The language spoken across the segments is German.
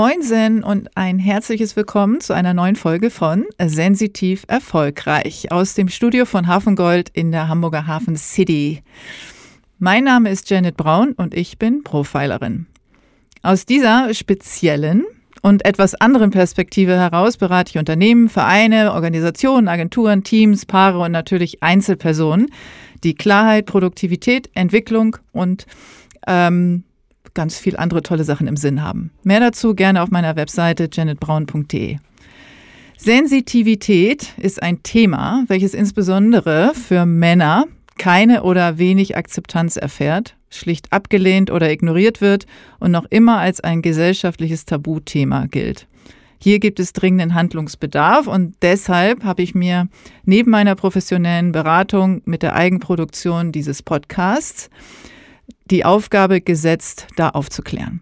Moinsen und ein herzliches Willkommen zu einer neuen Folge von Sensitiv Erfolgreich aus dem Studio von Hafengold in der Hamburger Hafen City. Mein Name ist Janet Braun und ich bin Profilerin. Aus dieser speziellen und etwas anderen Perspektive heraus berate ich Unternehmen, Vereine, Organisationen, Agenturen, Teams, Paare und natürlich Einzelpersonen, die Klarheit, Produktivität, Entwicklung und ähm, ganz viel andere tolle Sachen im Sinn haben. Mehr dazu gerne auf meiner Webseite janetbraun.de. Sensitivität ist ein Thema, welches insbesondere für Männer keine oder wenig Akzeptanz erfährt, schlicht abgelehnt oder ignoriert wird und noch immer als ein gesellschaftliches Tabuthema gilt. Hier gibt es dringenden Handlungsbedarf und deshalb habe ich mir neben meiner professionellen Beratung mit der Eigenproduktion dieses Podcasts die Aufgabe gesetzt, da aufzuklären.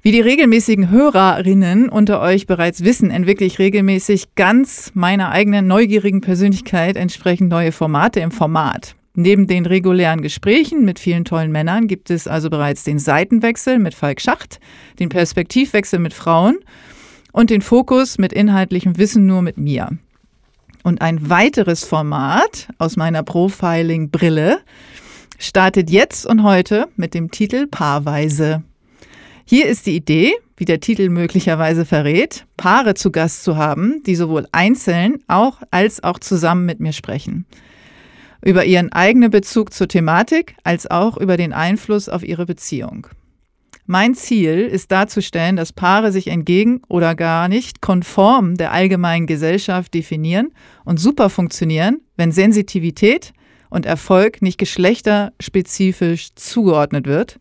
Wie die regelmäßigen Hörerinnen unter euch bereits wissen, entwickle ich regelmäßig ganz meiner eigenen neugierigen Persönlichkeit entsprechend neue Formate im Format. Neben den regulären Gesprächen mit vielen tollen Männern gibt es also bereits den Seitenwechsel mit Falk Schacht, den Perspektivwechsel mit Frauen und den Fokus mit inhaltlichem Wissen nur mit mir. Und ein weiteres Format aus meiner Profiling-Brille startet jetzt und heute mit dem Titel Paarweise. Hier ist die Idee, wie der Titel möglicherweise verrät, Paare zu Gast zu haben, die sowohl einzeln auch als auch zusammen mit mir sprechen. Über ihren eigenen Bezug zur Thematik als auch über den Einfluss auf ihre Beziehung. Mein Ziel ist darzustellen, dass Paare sich entgegen oder gar nicht konform der allgemeinen Gesellschaft definieren und super funktionieren, wenn Sensitivität, und Erfolg nicht geschlechterspezifisch zugeordnet wird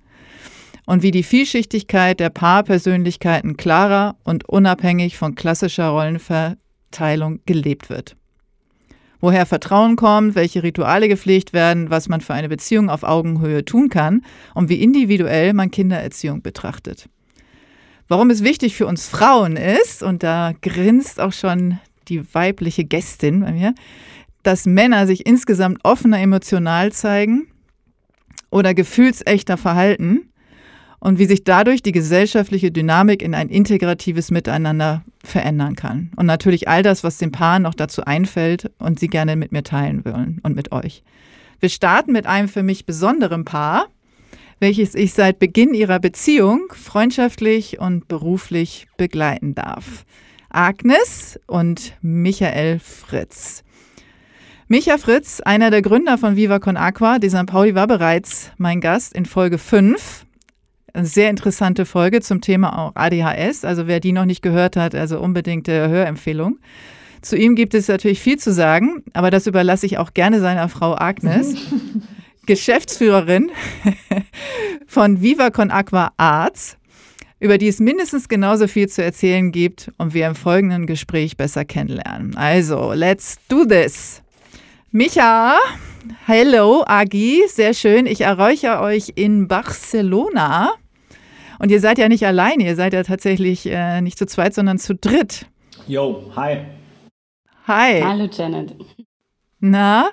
und wie die Vielschichtigkeit der Paarpersönlichkeiten klarer und unabhängig von klassischer Rollenverteilung gelebt wird. Woher Vertrauen kommt, welche Rituale gepflegt werden, was man für eine Beziehung auf Augenhöhe tun kann und wie individuell man Kindererziehung betrachtet. Warum es wichtig für uns Frauen ist, und da grinst auch schon die weibliche Gästin bei mir, dass Männer sich insgesamt offener emotional zeigen oder gefühlsechter verhalten und wie sich dadurch die gesellschaftliche Dynamik in ein integratives Miteinander verändern kann. Und natürlich all das, was den Paaren noch dazu einfällt und sie gerne mit mir teilen wollen und mit euch. Wir starten mit einem für mich besonderen Paar, welches ich seit Beginn ihrer Beziehung freundschaftlich und beruflich begleiten darf. Agnes und Michael Fritz. Micha Fritz, einer der Gründer von Viva Con Aqua, die St. Pauli, war bereits mein Gast in Folge 5. Eine sehr interessante Folge zum Thema auch ADHS. Also wer die noch nicht gehört hat, also unbedingt äh, Hörempfehlung. Zu ihm gibt es natürlich viel zu sagen, aber das überlasse ich auch gerne seiner Frau Agnes, Geschäftsführerin von Viva Con Aqua Arts, über die es mindestens genauso viel zu erzählen gibt und wir im folgenden Gespräch besser kennenlernen. Also, let's do this! Micha, hello Agi, sehr schön. Ich erreiche euch in Barcelona. Und ihr seid ja nicht alleine, ihr seid ja tatsächlich äh, nicht zu zweit, sondern zu dritt. Yo, hi. Hi. Hallo Janet. Na,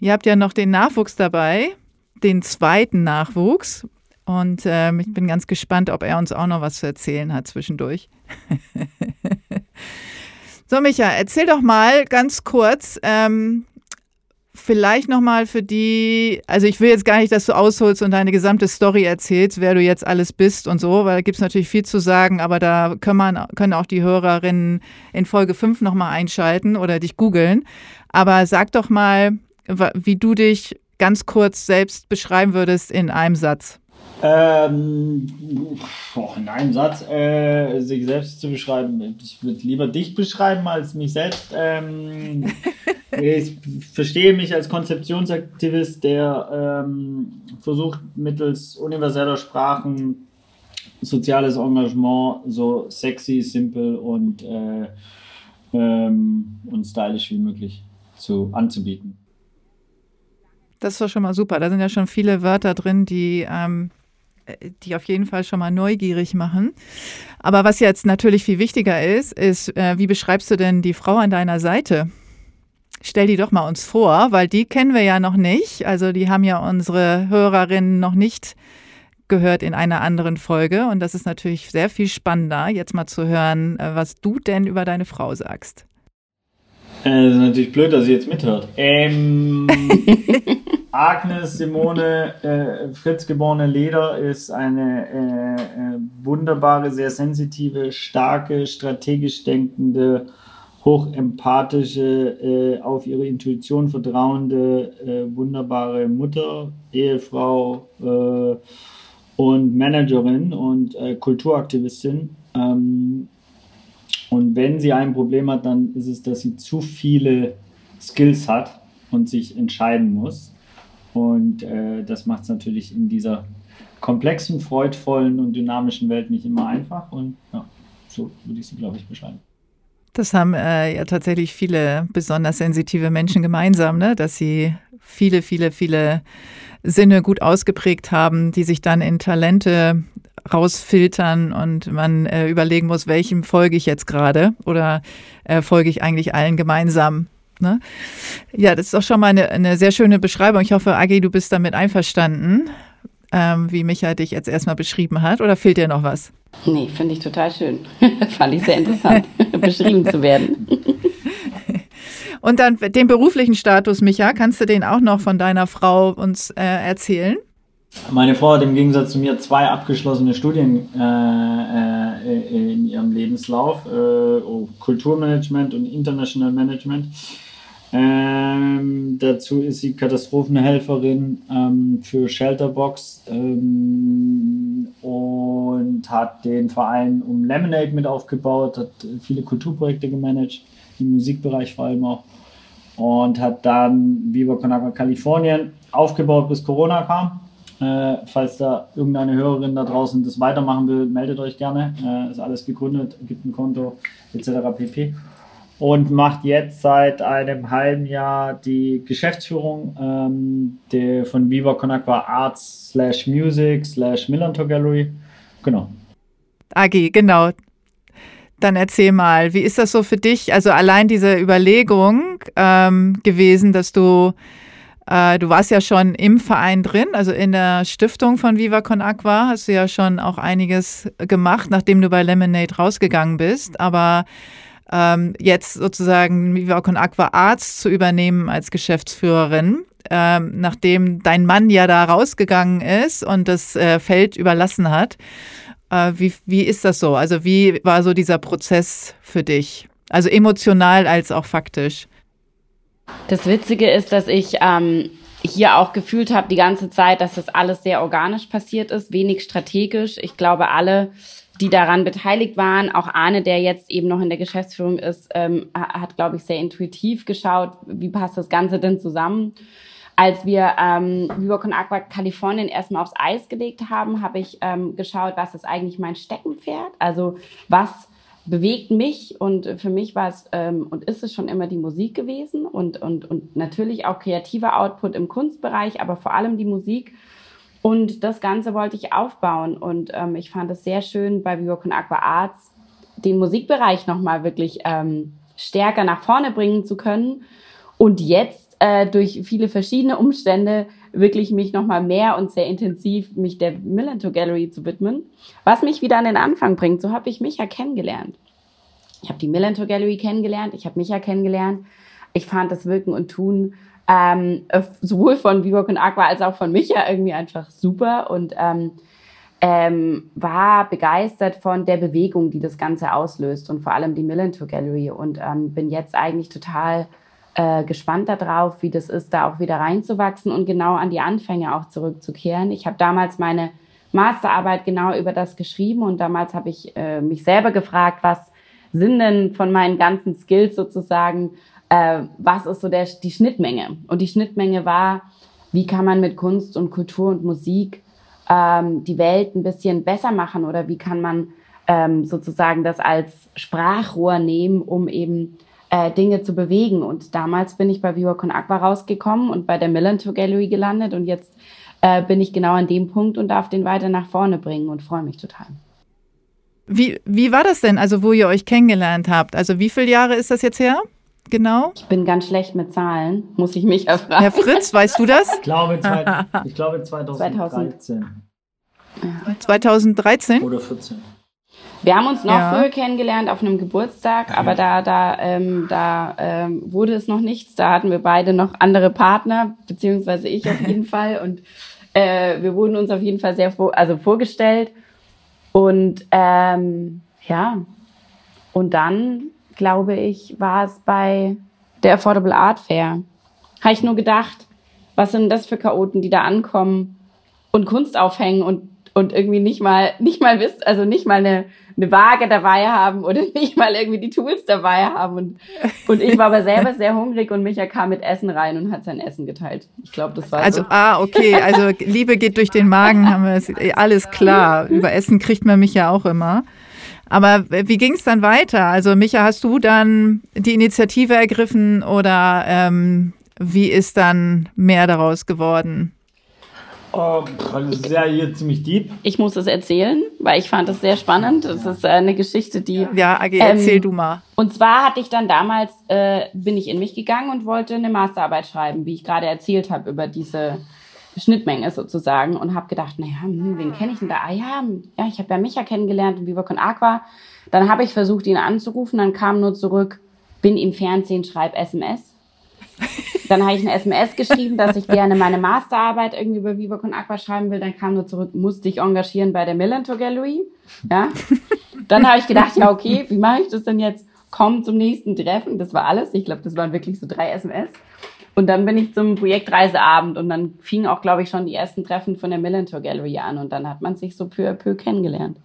ihr habt ja noch den Nachwuchs dabei, den zweiten Nachwuchs. Und äh, ich bin ganz gespannt, ob er uns auch noch was zu erzählen hat zwischendurch. so, Micha, erzähl doch mal ganz kurz, ähm, vielleicht nochmal für die, also ich will jetzt gar nicht, dass du ausholst und deine gesamte Story erzählst, wer du jetzt alles bist und so, weil da gibt es natürlich viel zu sagen, aber da können, man, können auch die Hörerinnen in Folge 5 nochmal einschalten oder dich googeln. Aber sag doch mal, wie du dich ganz kurz selbst beschreiben würdest in einem Satz. Ähm, boah, in einem Satz äh, sich selbst zu beschreiben. Ich würde lieber dich beschreiben als mich selbst. Ähm, ich verstehe mich als Konzeptionsaktivist, der ähm, versucht, mittels universeller Sprachen soziales Engagement so sexy, simpel und, äh, ähm, und stylisch wie möglich zu, anzubieten. Das war schon mal super. Da sind ja schon viele Wörter drin, die ähm, die auf jeden Fall schon mal neugierig machen. Aber was jetzt natürlich viel wichtiger ist, ist, äh, wie beschreibst du denn die Frau an deiner Seite? Stell die doch mal uns vor, weil die kennen wir ja noch nicht. Also die haben ja unsere Hörerinnen noch nicht gehört in einer anderen Folge. Und das ist natürlich sehr viel spannender, jetzt mal zu hören, äh, was du denn über deine Frau sagst. Äh, das ist natürlich blöd, dass sie jetzt mithört. Ähm, Agnes Simone äh, Fritz geborene Leder ist eine äh, äh, wunderbare, sehr sensitive, starke, strategisch denkende, hochempathische, äh, auf ihre Intuition vertrauende, äh, wunderbare Mutter, Ehefrau äh, und Managerin und Kulturaktivistin. Ähm, und wenn sie ein Problem hat, dann ist es, dass sie zu viele Skills hat und sich entscheiden muss. Und äh, das macht es natürlich in dieser komplexen, freudvollen und dynamischen Welt nicht immer einfach. Und ja, so würde ich sie, glaube ich, beschreiben. Das haben äh, ja tatsächlich viele besonders sensitive Menschen gemeinsam, ne? dass sie viele, viele, viele Sinne gut ausgeprägt haben, die sich dann in Talente rausfiltern und man äh, überlegen muss, welchem folge ich jetzt gerade oder äh, folge ich eigentlich allen gemeinsam. Ne? Ja, das ist auch schon mal eine, eine sehr schöne Beschreibung. Ich hoffe, Agi, du bist damit einverstanden, ähm, wie Micha dich jetzt erstmal beschrieben hat. Oder fehlt dir noch was? Nee, finde ich total schön. Fand ich sehr interessant, beschrieben zu werden. Und dann den beruflichen Status, Micha, kannst du den auch noch von deiner Frau uns äh, erzählen? Meine Frau hat im Gegensatz zu mir zwei abgeschlossene Studien äh, äh, in ihrem Lebenslauf: äh, oh, Kulturmanagement und International Management. Ähm, dazu ist sie Katastrophenhelferin ähm, für Shelterbox ähm, und hat den Verein um Lemonade mit aufgebaut, hat viele Kulturprojekte gemanagt, im Musikbereich vor allem auch. Und hat dann Viva Con Kalifornien aufgebaut, bis Corona kam äh, falls da irgendeine Hörerin da draußen das weitermachen will, meldet euch gerne. Äh, ist alles gegründet, gibt ein Konto etc. pp. Und macht jetzt seit einem halben Jahr die Geschäftsführung ähm, der, von Viva Con Aqua Arts slash Music slash Millantor Gallery. Genau. Agi, genau. Dann erzähl mal, wie ist das so für dich? Also allein diese Überlegung ähm, gewesen, dass du äh, du warst ja schon im Verein drin, also in der Stiftung von Viva Con Aqua hast du ja schon auch einiges gemacht, nachdem du bei Lemonade rausgegangen bist. Aber ähm, jetzt sozusagen Viva Con Aqua Arzt zu übernehmen als Geschäftsführerin, ähm, nachdem dein Mann ja da rausgegangen ist und das äh, Feld überlassen hat. Äh, wie, wie ist das so? Also wie war so dieser Prozess für dich? Also emotional als auch faktisch. Das Witzige ist, dass ich ähm, hier auch gefühlt habe die ganze Zeit, dass das alles sehr organisch passiert ist, wenig strategisch. Ich glaube, alle, die daran beteiligt waren, auch Arne, der jetzt eben noch in der Geschäftsführung ist, ähm, hat, glaube ich, sehr intuitiv geschaut, wie passt das Ganze denn zusammen. Als wir ähm, Viva Con Aqua Kalifornien erstmal aufs Eis gelegt haben, habe ich ähm, geschaut, was ist eigentlich mein Steckenpferd? Also was bewegt mich und für mich war es ähm, und ist es schon immer die Musik gewesen und, und, und natürlich auch kreativer Output im Kunstbereich, aber vor allem die Musik. Und das Ganze wollte ich aufbauen und ähm, ich fand es sehr schön bei Viva Con Aqua Arts den Musikbereich nochmal wirklich ähm, stärker nach vorne bringen zu können und jetzt äh, durch viele verschiedene Umstände wirklich mich nochmal mehr und sehr intensiv mich der Millantor Gallery zu widmen, was mich wieder an den Anfang bringt. So habe ich mich ja kennengelernt. Ich habe die Millantor Gallery kennengelernt, ich habe mich ja kennengelernt. Ich fand das Wirken und Tun ähm, sowohl von Vivo und Aqua als auch von Micha irgendwie einfach super und ähm, ähm, war begeistert von der Bewegung, die das Ganze auslöst und vor allem die Millantor Gallery und ähm, bin jetzt eigentlich total äh, gespannt darauf, wie das ist, da auch wieder reinzuwachsen und genau an die Anfänge auch zurückzukehren. Ich habe damals meine Masterarbeit genau über das geschrieben und damals habe ich äh, mich selber gefragt, was sind denn von meinen ganzen Skills sozusagen, äh, was ist so der, die Schnittmenge? Und die Schnittmenge war, wie kann man mit Kunst und Kultur und Musik ähm, die Welt ein bisschen besser machen oder wie kann man ähm, sozusagen das als Sprachrohr nehmen, um eben äh, Dinge zu bewegen. Und damals bin ich bei Viva Con Aqua rausgekommen und bei der Millantor Gallery gelandet und jetzt äh, bin ich genau an dem Punkt und darf den weiter nach vorne bringen und freue mich total. Wie, wie war das denn, also wo ihr euch kennengelernt habt? Also wie viele Jahre ist das jetzt her? Genau. Ich bin ganz schlecht mit Zahlen, muss ich mich erfragen. Herr Fritz, weißt du das? Ich glaube, zwei, ich glaube 2013. 2013? Oder 14. Wir haben uns noch Ja. früher kennengelernt auf einem Geburtstag, aber da, da, ähm, da ähm, wurde es noch nichts. Da hatten wir beide noch andere Partner, beziehungsweise ich auf jeden Fall. Und äh, wir wurden uns auf jeden Fall sehr vor, also vorgestellt. Und ähm, ja, und dann, glaube ich, war es bei der Affordable Art Fair. Habe ich nur gedacht, was sind das für Chaoten, die da ankommen und Kunst aufhängen und, und irgendwie nicht mal, nicht mal wissen, also nicht mal eine, eine Waage dabei haben oder nicht mal irgendwie die Tools dabei haben. Und, und ich war aber selber sehr hungrig und Micha kam mit Essen rein und hat sein Essen geteilt. Ich glaube, das war Also, so. ah, okay, also Liebe geht durch den Magen, haben wir es, alles klar. Über Essen kriegt man mich ja auch immer. Aber wie ging es dann weiter? Also, Micha, hast du dann die Initiative ergriffen oder ähm, wie ist dann mehr daraus geworden? Oh, das ist ja hier ziemlich deep. Ich muss es erzählen, weil ich fand es sehr spannend. Das ist eine Geschichte, die Ja, Agi, erzähl Ähm, du mal. Und zwar hatte ich dann damals, äh, bin ich in mich gegangen und wollte eine Masterarbeit schreiben, wie ich gerade erzählt habe, über diese Schnittmenge sozusagen und habe gedacht, naja, hm, wen kenne ich denn da? Ah ja, ja ich habe ja Micha kennengelernt in Viva Con Aqua. Dann habe ich versucht, ihn anzurufen, dann kam nur zurück, bin im Fernsehen, schreib SMS. Dann habe ich eine SMS geschrieben, dass ich gerne meine Masterarbeit irgendwie über Viva Aqua schreiben will. Dann kam nur zurück, musste ich engagieren bei der Millantor Gallery. Ja. Dann habe ich gedacht, ja, okay, wie mache ich das denn jetzt? Komm zum nächsten Treffen. Das war alles. Ich glaube, das waren wirklich so drei SMS. Und dann bin ich zum Projektreiseabend und dann fingen auch, glaube ich, schon die ersten Treffen von der Millantor Gallery an und dann hat man sich so peu à peu kennengelernt.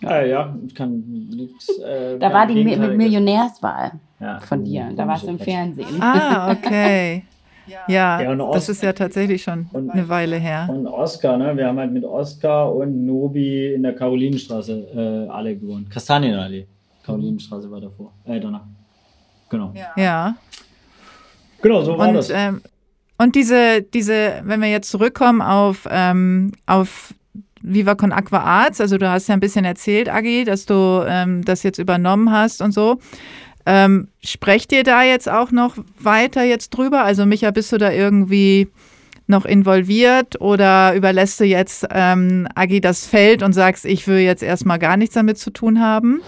Ja, ja, ich kann nichts. Äh, Da war die Mi Millionärswahl ja, von dir. Da warst du im. Fernsehen. Ah, okay. Ja, Ja, und das ist ja tatsächlich schon und- eine Weile her. Und Oscar, ne? Wir haben halt mit Oscar und Nobi in der Karolinenstraße äh, alle gewohnt. Kastanienallee. Karolinenstraße war davor. Äh, danach. Genau. Ja. Genau, so war Und, das. ähm, und diese, diese, wenn wir jetzt zurückkommen auf, ähm, auf Viva Con Aqua Arts, also du hast ja ein bisschen erzählt, Agi, dass du ähm, das jetzt übernommen hast und so. Ähm, sprecht ihr da jetzt auch noch weiter jetzt drüber? Also Micha, bist du da irgendwie noch involviert oder überlässt du jetzt ähm, Agi das Feld und sagst, ich will jetzt erstmal gar nichts damit zu tun haben?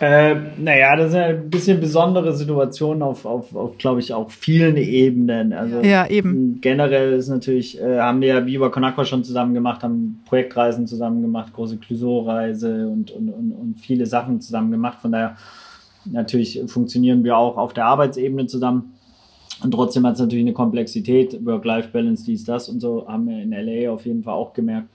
Äh, naja, das ist ja ein bisschen besondere Situation auf, auf, auf glaube ich, auch vielen Ebenen. Also Ja, eben. generell ist natürlich, äh, haben wir ja Viva Con Aqua schon zusammen gemacht, haben Projektreisen zusammen gemacht, große Clouseau-Reise und, und, und, und viele Sachen zusammen gemacht. Von daher natürlich funktionieren wir auch auf der Arbeitsebene zusammen. Und trotzdem hat es natürlich eine Komplexität, Work-Life-Balance, dies, das und so, haben wir in LA auf jeden Fall auch gemerkt,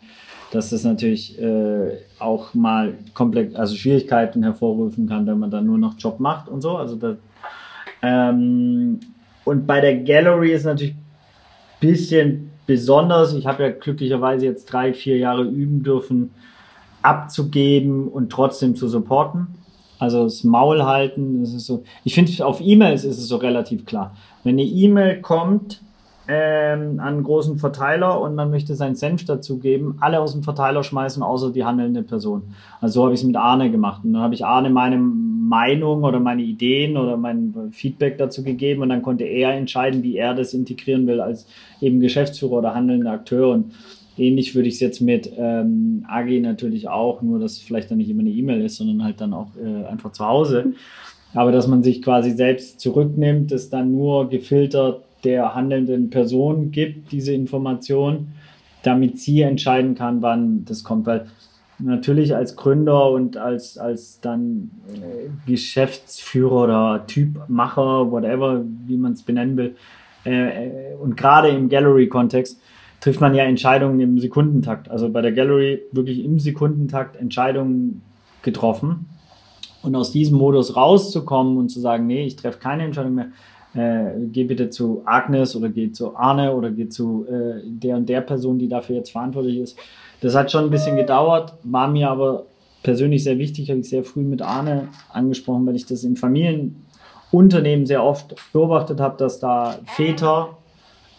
dass das natürlich äh, auch mal komplex, also Schwierigkeiten hervorrufen kann, wenn man dann nur noch Job macht und so. Also das, ähm, und bei der Gallery ist natürlich ein bisschen besonders. Ich habe ja glücklicherweise jetzt drei, vier Jahre üben dürfen, abzugeben und trotzdem zu supporten. Also das Maul halten, das ist so. Ich finde, auf E-Mails ist es so relativ klar. Wenn eine E-Mail kommt ähm, an einen großen Verteiler und man möchte seinen Senf dazugeben, alle aus dem Verteiler schmeißen, außer die handelnde Person. Also so habe ich es mit Arne gemacht. Und dann habe ich Arne meine Meinung oder meine Ideen oder mein Feedback dazu gegeben und dann konnte er entscheiden, wie er das integrieren will als eben Geschäftsführer oder handelnder Akteur. Und ähnlich würde ich es jetzt mit ähm, AG natürlich auch, nur dass vielleicht dann nicht immer eine E-Mail ist, sondern halt dann auch äh, einfach zu Hause. Aber dass man sich quasi selbst zurücknimmt, es dann nur gefiltert der handelnden Person gibt, diese Information, damit sie entscheiden kann, wann das kommt. Weil natürlich als Gründer und als, als dann äh, Geschäftsführer oder Typmacher, whatever, wie man es benennen will, äh, und gerade im Gallery-Kontext, trifft man ja Entscheidungen im Sekundentakt. Also bei der Gallery wirklich im Sekundentakt Entscheidungen getroffen. Und aus diesem Modus rauszukommen und zu sagen, nee, ich treffe keine Entscheidung mehr, äh, geh bitte zu Agnes oder geh zu Arne oder geh zu äh, der und der Person, die dafür jetzt verantwortlich ist. Das hat schon ein bisschen gedauert, war mir aber persönlich sehr wichtig, habe ich sehr früh mit Arne angesprochen, weil ich das in Familienunternehmen sehr oft beobachtet habe, dass da Väter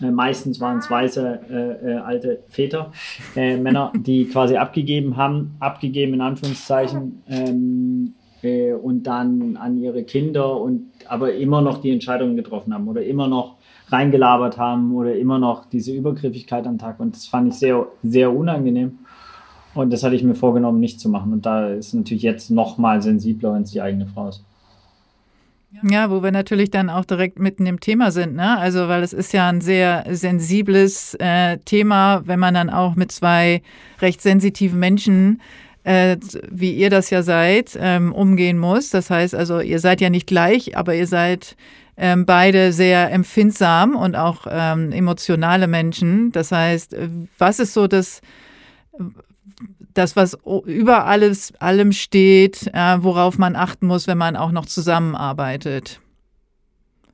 äh, meistens waren es weiße äh, äh, alte Väter, äh, Männer, die quasi abgegeben haben, abgegeben in Anführungszeichen, ähm, äh, und dann an ihre Kinder und aber immer noch die Entscheidungen getroffen haben oder immer noch reingelabert haben oder immer noch diese Übergriffigkeit am Tag. Und das fand ich sehr, sehr unangenehm. Und das hatte ich mir vorgenommen, nicht zu machen. Und da ist natürlich jetzt noch mal sensibler, wenn es die eigene Frau ist. Ja, wo wir natürlich dann auch direkt mitten im Thema sind, ne? Also, weil es ist ja ein sehr sensibles äh, Thema, wenn man dann auch mit zwei recht sensitiven Menschen, äh, wie ihr das ja seid, ähm, umgehen muss. Das heißt also, ihr seid ja nicht gleich, aber ihr seid ähm, beide sehr empfindsam und auch ähm, emotionale Menschen. Das heißt, was ist so das, das, was über alles, allem steht, äh, worauf man achten muss, wenn man auch noch zusammenarbeitet.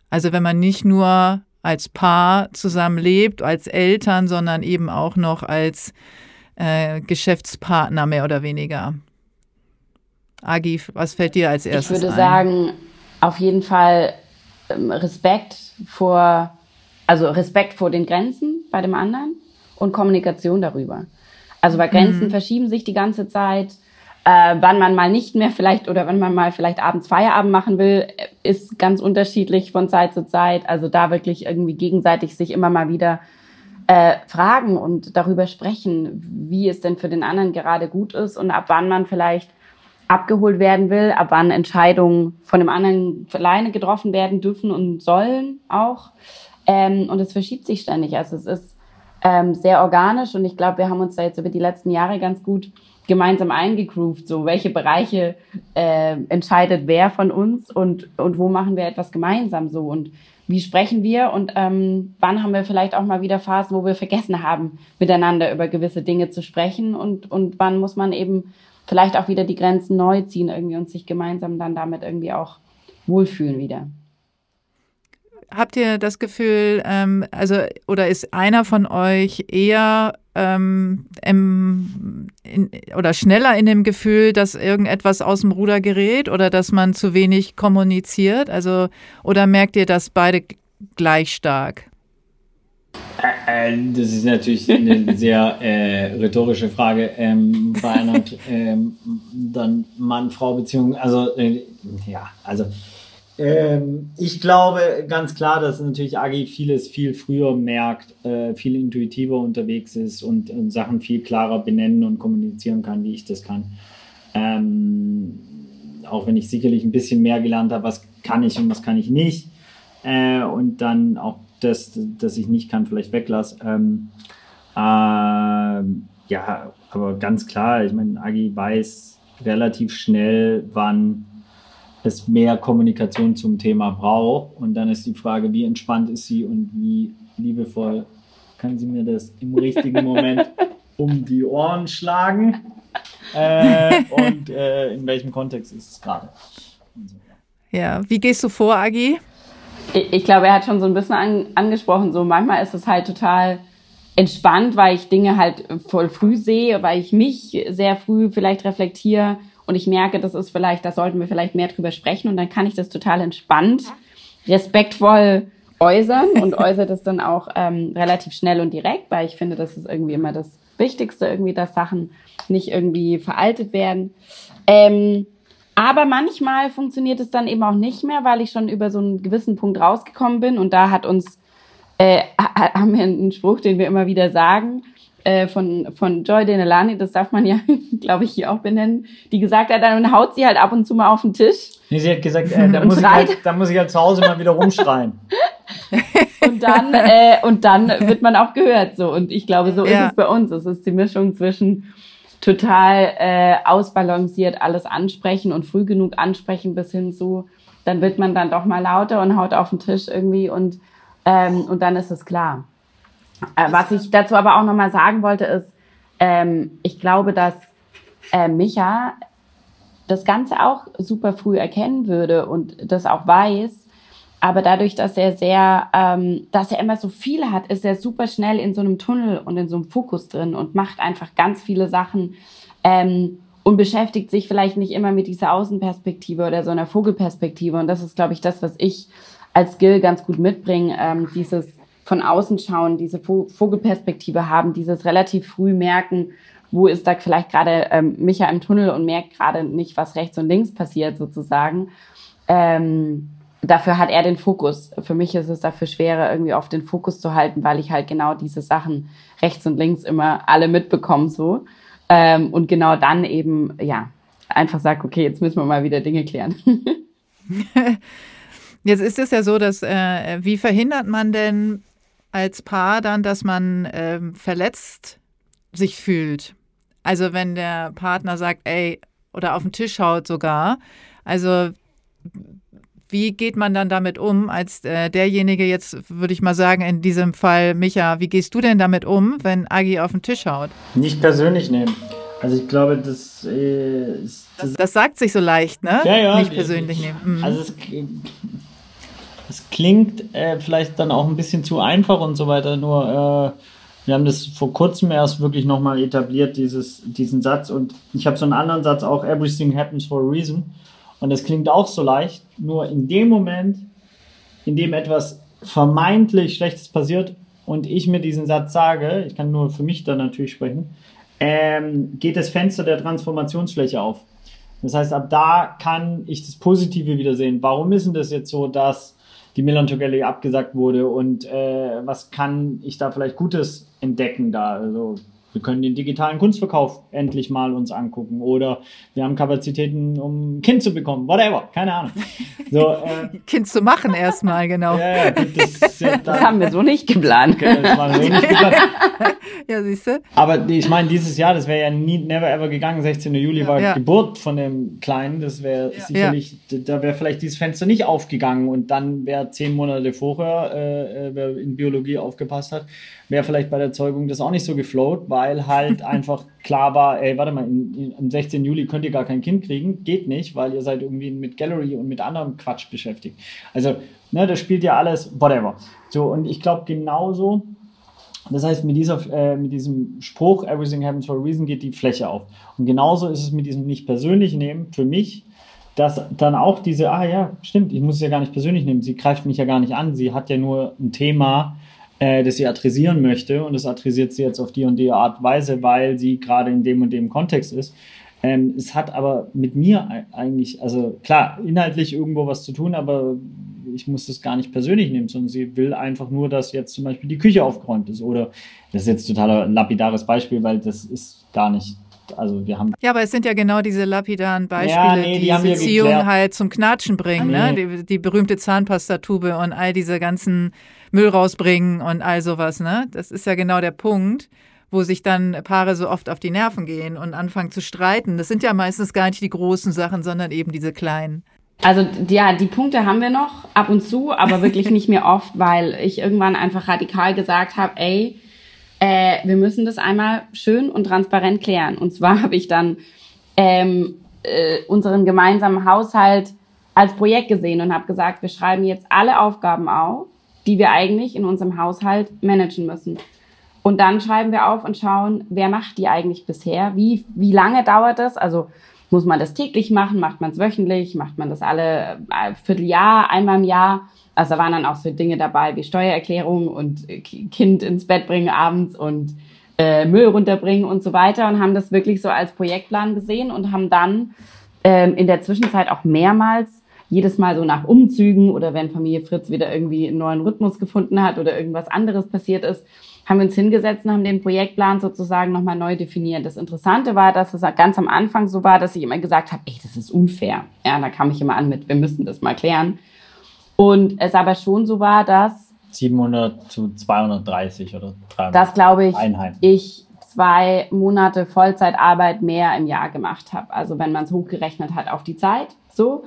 Also wenn man nicht nur als Paar zusammenlebt, als Eltern, sondern eben auch noch als äh, Geschäftspartner mehr oder weniger. Agi, was fällt dir als erstes ein? Ich würde ein? sagen, auf jeden Fall ähm, Respekt vor, also Respekt vor den Grenzen bei dem anderen und Kommunikation darüber. Also weil Grenzen mhm. verschieben sich die ganze Zeit. Äh, wann man mal nicht mehr vielleicht oder wann man mal vielleicht abends Feierabend machen will, ist ganz unterschiedlich von Zeit zu Zeit. Also da wirklich irgendwie gegenseitig sich immer mal wieder äh, fragen und darüber sprechen, wie es denn für den anderen gerade gut ist und ab wann man vielleicht abgeholt werden will, ab wann Entscheidungen von dem anderen alleine getroffen werden dürfen und sollen auch. Ähm, und es verschiebt sich ständig. Also es ist ähm, sehr organisch und ich glaube, wir haben uns da jetzt über die letzten Jahre ganz gut gemeinsam eingegroovt, so welche Bereiche äh, entscheidet wer von uns und, und wo machen wir etwas gemeinsam so und wie sprechen wir und ähm, wann haben wir vielleicht auch mal wieder Phasen, wo wir vergessen haben, miteinander über gewisse Dinge zu sprechen und, und wann muss man eben vielleicht auch wieder die Grenzen neu ziehen irgendwie und sich gemeinsam dann damit irgendwie auch wohlfühlen wieder. Habt ihr das Gefühl, ähm, also oder ist einer von euch eher ähm, im, in, oder schneller in dem Gefühl, dass irgendetwas aus dem Ruder gerät oder dass man zu wenig kommuniziert? Also oder merkt ihr das beide gleich stark? Äh, das ist natürlich eine sehr äh, rhetorische Frage ähm, bei einer ähm, dann Mann-Frau-Beziehung. Also äh, ja, also ähm, ich glaube ganz klar, dass natürlich Agi vieles viel früher merkt, äh, viel intuitiver unterwegs ist und, und, Sachen viel klarer benennen und kommunizieren kann, wie ich das kann. Ähm, auch wenn ich sicherlich ein bisschen mehr gelernt habe, was kann ich und was kann ich nicht. Äh, und dann auch das, das ich nicht kann, vielleicht weglasse. Ähm, äh, ja, aber ganz klar, ich meine, Agi weiß relativ schnell, wann es mehr Kommunikation zum Thema braucht. Und dann ist die Frage, wie entspannt ist sie und wie liebevoll kann sie mir das im richtigen Moment um die Ohren schlagen? Äh, und äh, in welchem Kontext ist es gerade? So. Ja, wie gehst du vor, Agi? Ich, ich glaube, er hat schon so ein bisschen an, angesprochen, so manchmal ist es halt total entspannt, weil ich Dinge halt voll früh sehe, weil ich mich sehr früh vielleicht reflektiere und ich merke, das ist vielleicht, da sollten wir vielleicht mehr drüber sprechen und dann kann ich das total entspannt, respektvoll äußern und äußere das dann auch ähm, relativ schnell und direkt, weil ich finde, das ist irgendwie immer das Wichtigste, irgendwie, dass Sachen nicht irgendwie veraltet werden. Ähm, aber manchmal funktioniert es dann eben auch nicht mehr, weil ich schon über so einen gewissen Punkt rausgekommen bin und da hat uns, äh, haben wir einen Spruch, den wir immer wieder sagen, äh, von, von Joy Denelani, das darf man ja, glaube ich, hier auch benennen, die gesagt hat, dann haut sie halt ab und zu mal auf den Tisch. Nee, sie hat gesagt, äh, da, muss ich halt, da muss ich halt zu Hause mal wieder rumschreien. und dann äh, und dann wird man auch gehört so und ich glaube so ja. ist es bei uns es ist die Mischung zwischen total äh, ausbalanciert alles ansprechen und früh genug ansprechen bis hin zu dann wird man dann doch mal lauter und haut auf den Tisch irgendwie und ähm, und dann ist es klar äh, was ich dazu aber auch nochmal sagen wollte, ist, ähm, ich glaube, dass äh, Micha das Ganze auch super früh erkennen würde und das auch weiß. Aber dadurch, dass er sehr, ähm, dass er immer so viele hat, ist er super schnell in so einem Tunnel und in so einem Fokus drin und macht einfach ganz viele Sachen ähm, und beschäftigt sich vielleicht nicht immer mit dieser Außenperspektive oder so einer Vogelperspektive. Und das ist, glaube ich, das, was ich als Skill ganz gut mitbringe, ähm, dieses von außen schauen, diese Vogelperspektive haben, dieses relativ früh merken, wo ist da vielleicht gerade ähm, Micha im Tunnel und merkt gerade nicht, was rechts und links passiert sozusagen. Ähm, dafür hat er den Fokus. Für mich ist es dafür schwerer, irgendwie auf den Fokus zu halten, weil ich halt genau diese Sachen rechts und links immer alle mitbekomme so. Ähm, und genau dann eben, ja, einfach sage, okay, jetzt müssen wir mal wieder Dinge klären. jetzt ist es ja so, dass, äh, wie verhindert man denn als Paar dann, dass man äh, verletzt sich fühlt? Also wenn der Partner sagt, ey, oder auf den Tisch haut sogar. Also wie geht man dann damit um, als äh, derjenige jetzt, würde ich mal sagen, in diesem Fall, Micha, wie gehst du denn damit um, wenn Agi auf den Tisch haut? Nicht persönlich nehmen. Also ich glaube, das, äh, ist, das, das sagt sich so leicht, ne? Ja, ja. Nicht persönlich nehmen. Mhm. Also es, es klingt äh, vielleicht dann auch ein bisschen zu einfach und so weiter, nur äh, wir haben das vor kurzem erst wirklich nochmal etabliert, dieses, diesen Satz. Und ich habe so einen anderen Satz auch, Everything happens for a reason. Und das klingt auch so leicht, nur in dem Moment, in dem etwas vermeintlich Schlechtes passiert und ich mir diesen Satz sage, ich kann nur für mich dann natürlich sprechen, ähm, geht das Fenster der Transformationsfläche auf. Das heißt, ab da kann ich das Positive wieder sehen. Warum ist denn das jetzt so, dass die Milan Togelli abgesagt wurde und äh, was kann ich da vielleicht Gutes entdecken da? Also wir können den digitalen Kunstverkauf endlich mal uns angucken oder wir haben Kapazitäten, um ein Kind zu bekommen, whatever, keine Ahnung. So, äh, kind zu machen erstmal, genau. Ja, das, ja das, haben wir so nicht geplant. Okay, das war so nicht geplant. ja, siehst du. Aber ich meine, dieses Jahr, das wäre ja nie, never ever gegangen. 16. Juli ja, war ja. Geburt von dem Kleinen. Das wäre sicherlich, da wäre vielleicht dieses Fenster nicht aufgegangen und dann wäre zehn Monate vorher, äh, äh, wer in Biologie aufgepasst hat, wäre vielleicht bei der Zeugung das auch nicht so geflowt, weil halt einfach klar war, ey, warte mal, in, in, am 16. Juli könnt ihr gar kein Kind kriegen. Geht nicht, weil ihr seid irgendwie mit Gallery und mit anderem Quatsch beschäftigt. Also, ne, das spielt ja alles, whatever. So, und ich glaube genauso, das heißt, mit, dieser, äh, mit diesem Spruch, everything happens for a reason, geht die Fläche auf. Und genauso ist es mit diesem nicht persönlich nehmen für mich, dass dann auch diese, ah ja, stimmt, ich muss es ja gar nicht persönlich nehmen, sie greift mich ja gar nicht an, sie hat ja nur ein Thema, äh, das sie adressieren möchte und das adressiert sie jetzt auf die und die Art und Weise, weil sie gerade in dem und dem Kontext ist. Ähm, es hat aber mit mir eigentlich, also klar, inhaltlich irgendwo was zu tun, aber ich muss das gar nicht persönlich nehmen, sondern sie will einfach nur, dass jetzt zum Beispiel die Küche aufgeräumt ist. Oder das ist jetzt total ein lapidares Beispiel, weil das ist gar nicht also wir haben. Ja, aber es sind ja genau diese lapidaren Beispiele, ja, nee, die, die Beziehung halt zum Knatschen bringen, ne? nee. ne? Die, die berühmte Zahnpastatube und all diese ganzen Müll rausbringen und all sowas, ne? Das ist ja genau der Punkt, wo sich dann Paare so oft auf die Nerven gehen und anfangen zu streiten. Das sind ja meistens gar nicht die großen Sachen, sondern eben diese kleinen. Also ja, die Punkte haben wir noch ab und zu, aber wirklich nicht mehr oft, weil ich irgendwann einfach radikal gesagt habe, ey, äh, wir müssen das einmal schön und transparent klären. Und zwar habe ich dann ähm, äh, unseren gemeinsamen Haushalt als Projekt gesehen und habe gesagt, wir schreiben jetzt alle Aufgaben auf, die wir eigentlich in unserem Haushalt managen müssen. Und dann schreiben wir auf und schauen, wer macht die eigentlich bisher? Wie, wie lange dauert das? Also muss man das täglich machen? Macht man es wöchentlich? Macht man das alle äh, Vierteljahr, einmal im Jahr? Also da waren dann auch so Dinge dabei wie Steuererklärung und Kind ins Bett bringen abends und äh, Müll runterbringen und so weiter und haben das wirklich so als Projektplan gesehen und haben dann ähm, in der Zwischenzeit auch mehrmals jedes Mal so nach Umzügen oder wenn Familie Fritz wieder irgendwie einen neuen Rhythmus gefunden hat oder irgendwas anderes passiert ist, haben wir uns hingesetzt und haben den Projektplan sozusagen nochmal neu definiert. Das Interessante war, dass es ganz am Anfang so war, dass ich immer gesagt habe, ey, das ist unfair. Ja, da kam ich immer an mit, wir müssen das mal klären. Und es aber schon so war, dass 700 zu 230 oder 300 das glaube ich, Einheiten. ich zwei Monate Vollzeitarbeit mehr im Jahr gemacht habe. Also wenn man es hochgerechnet hat auf die Zeit, so.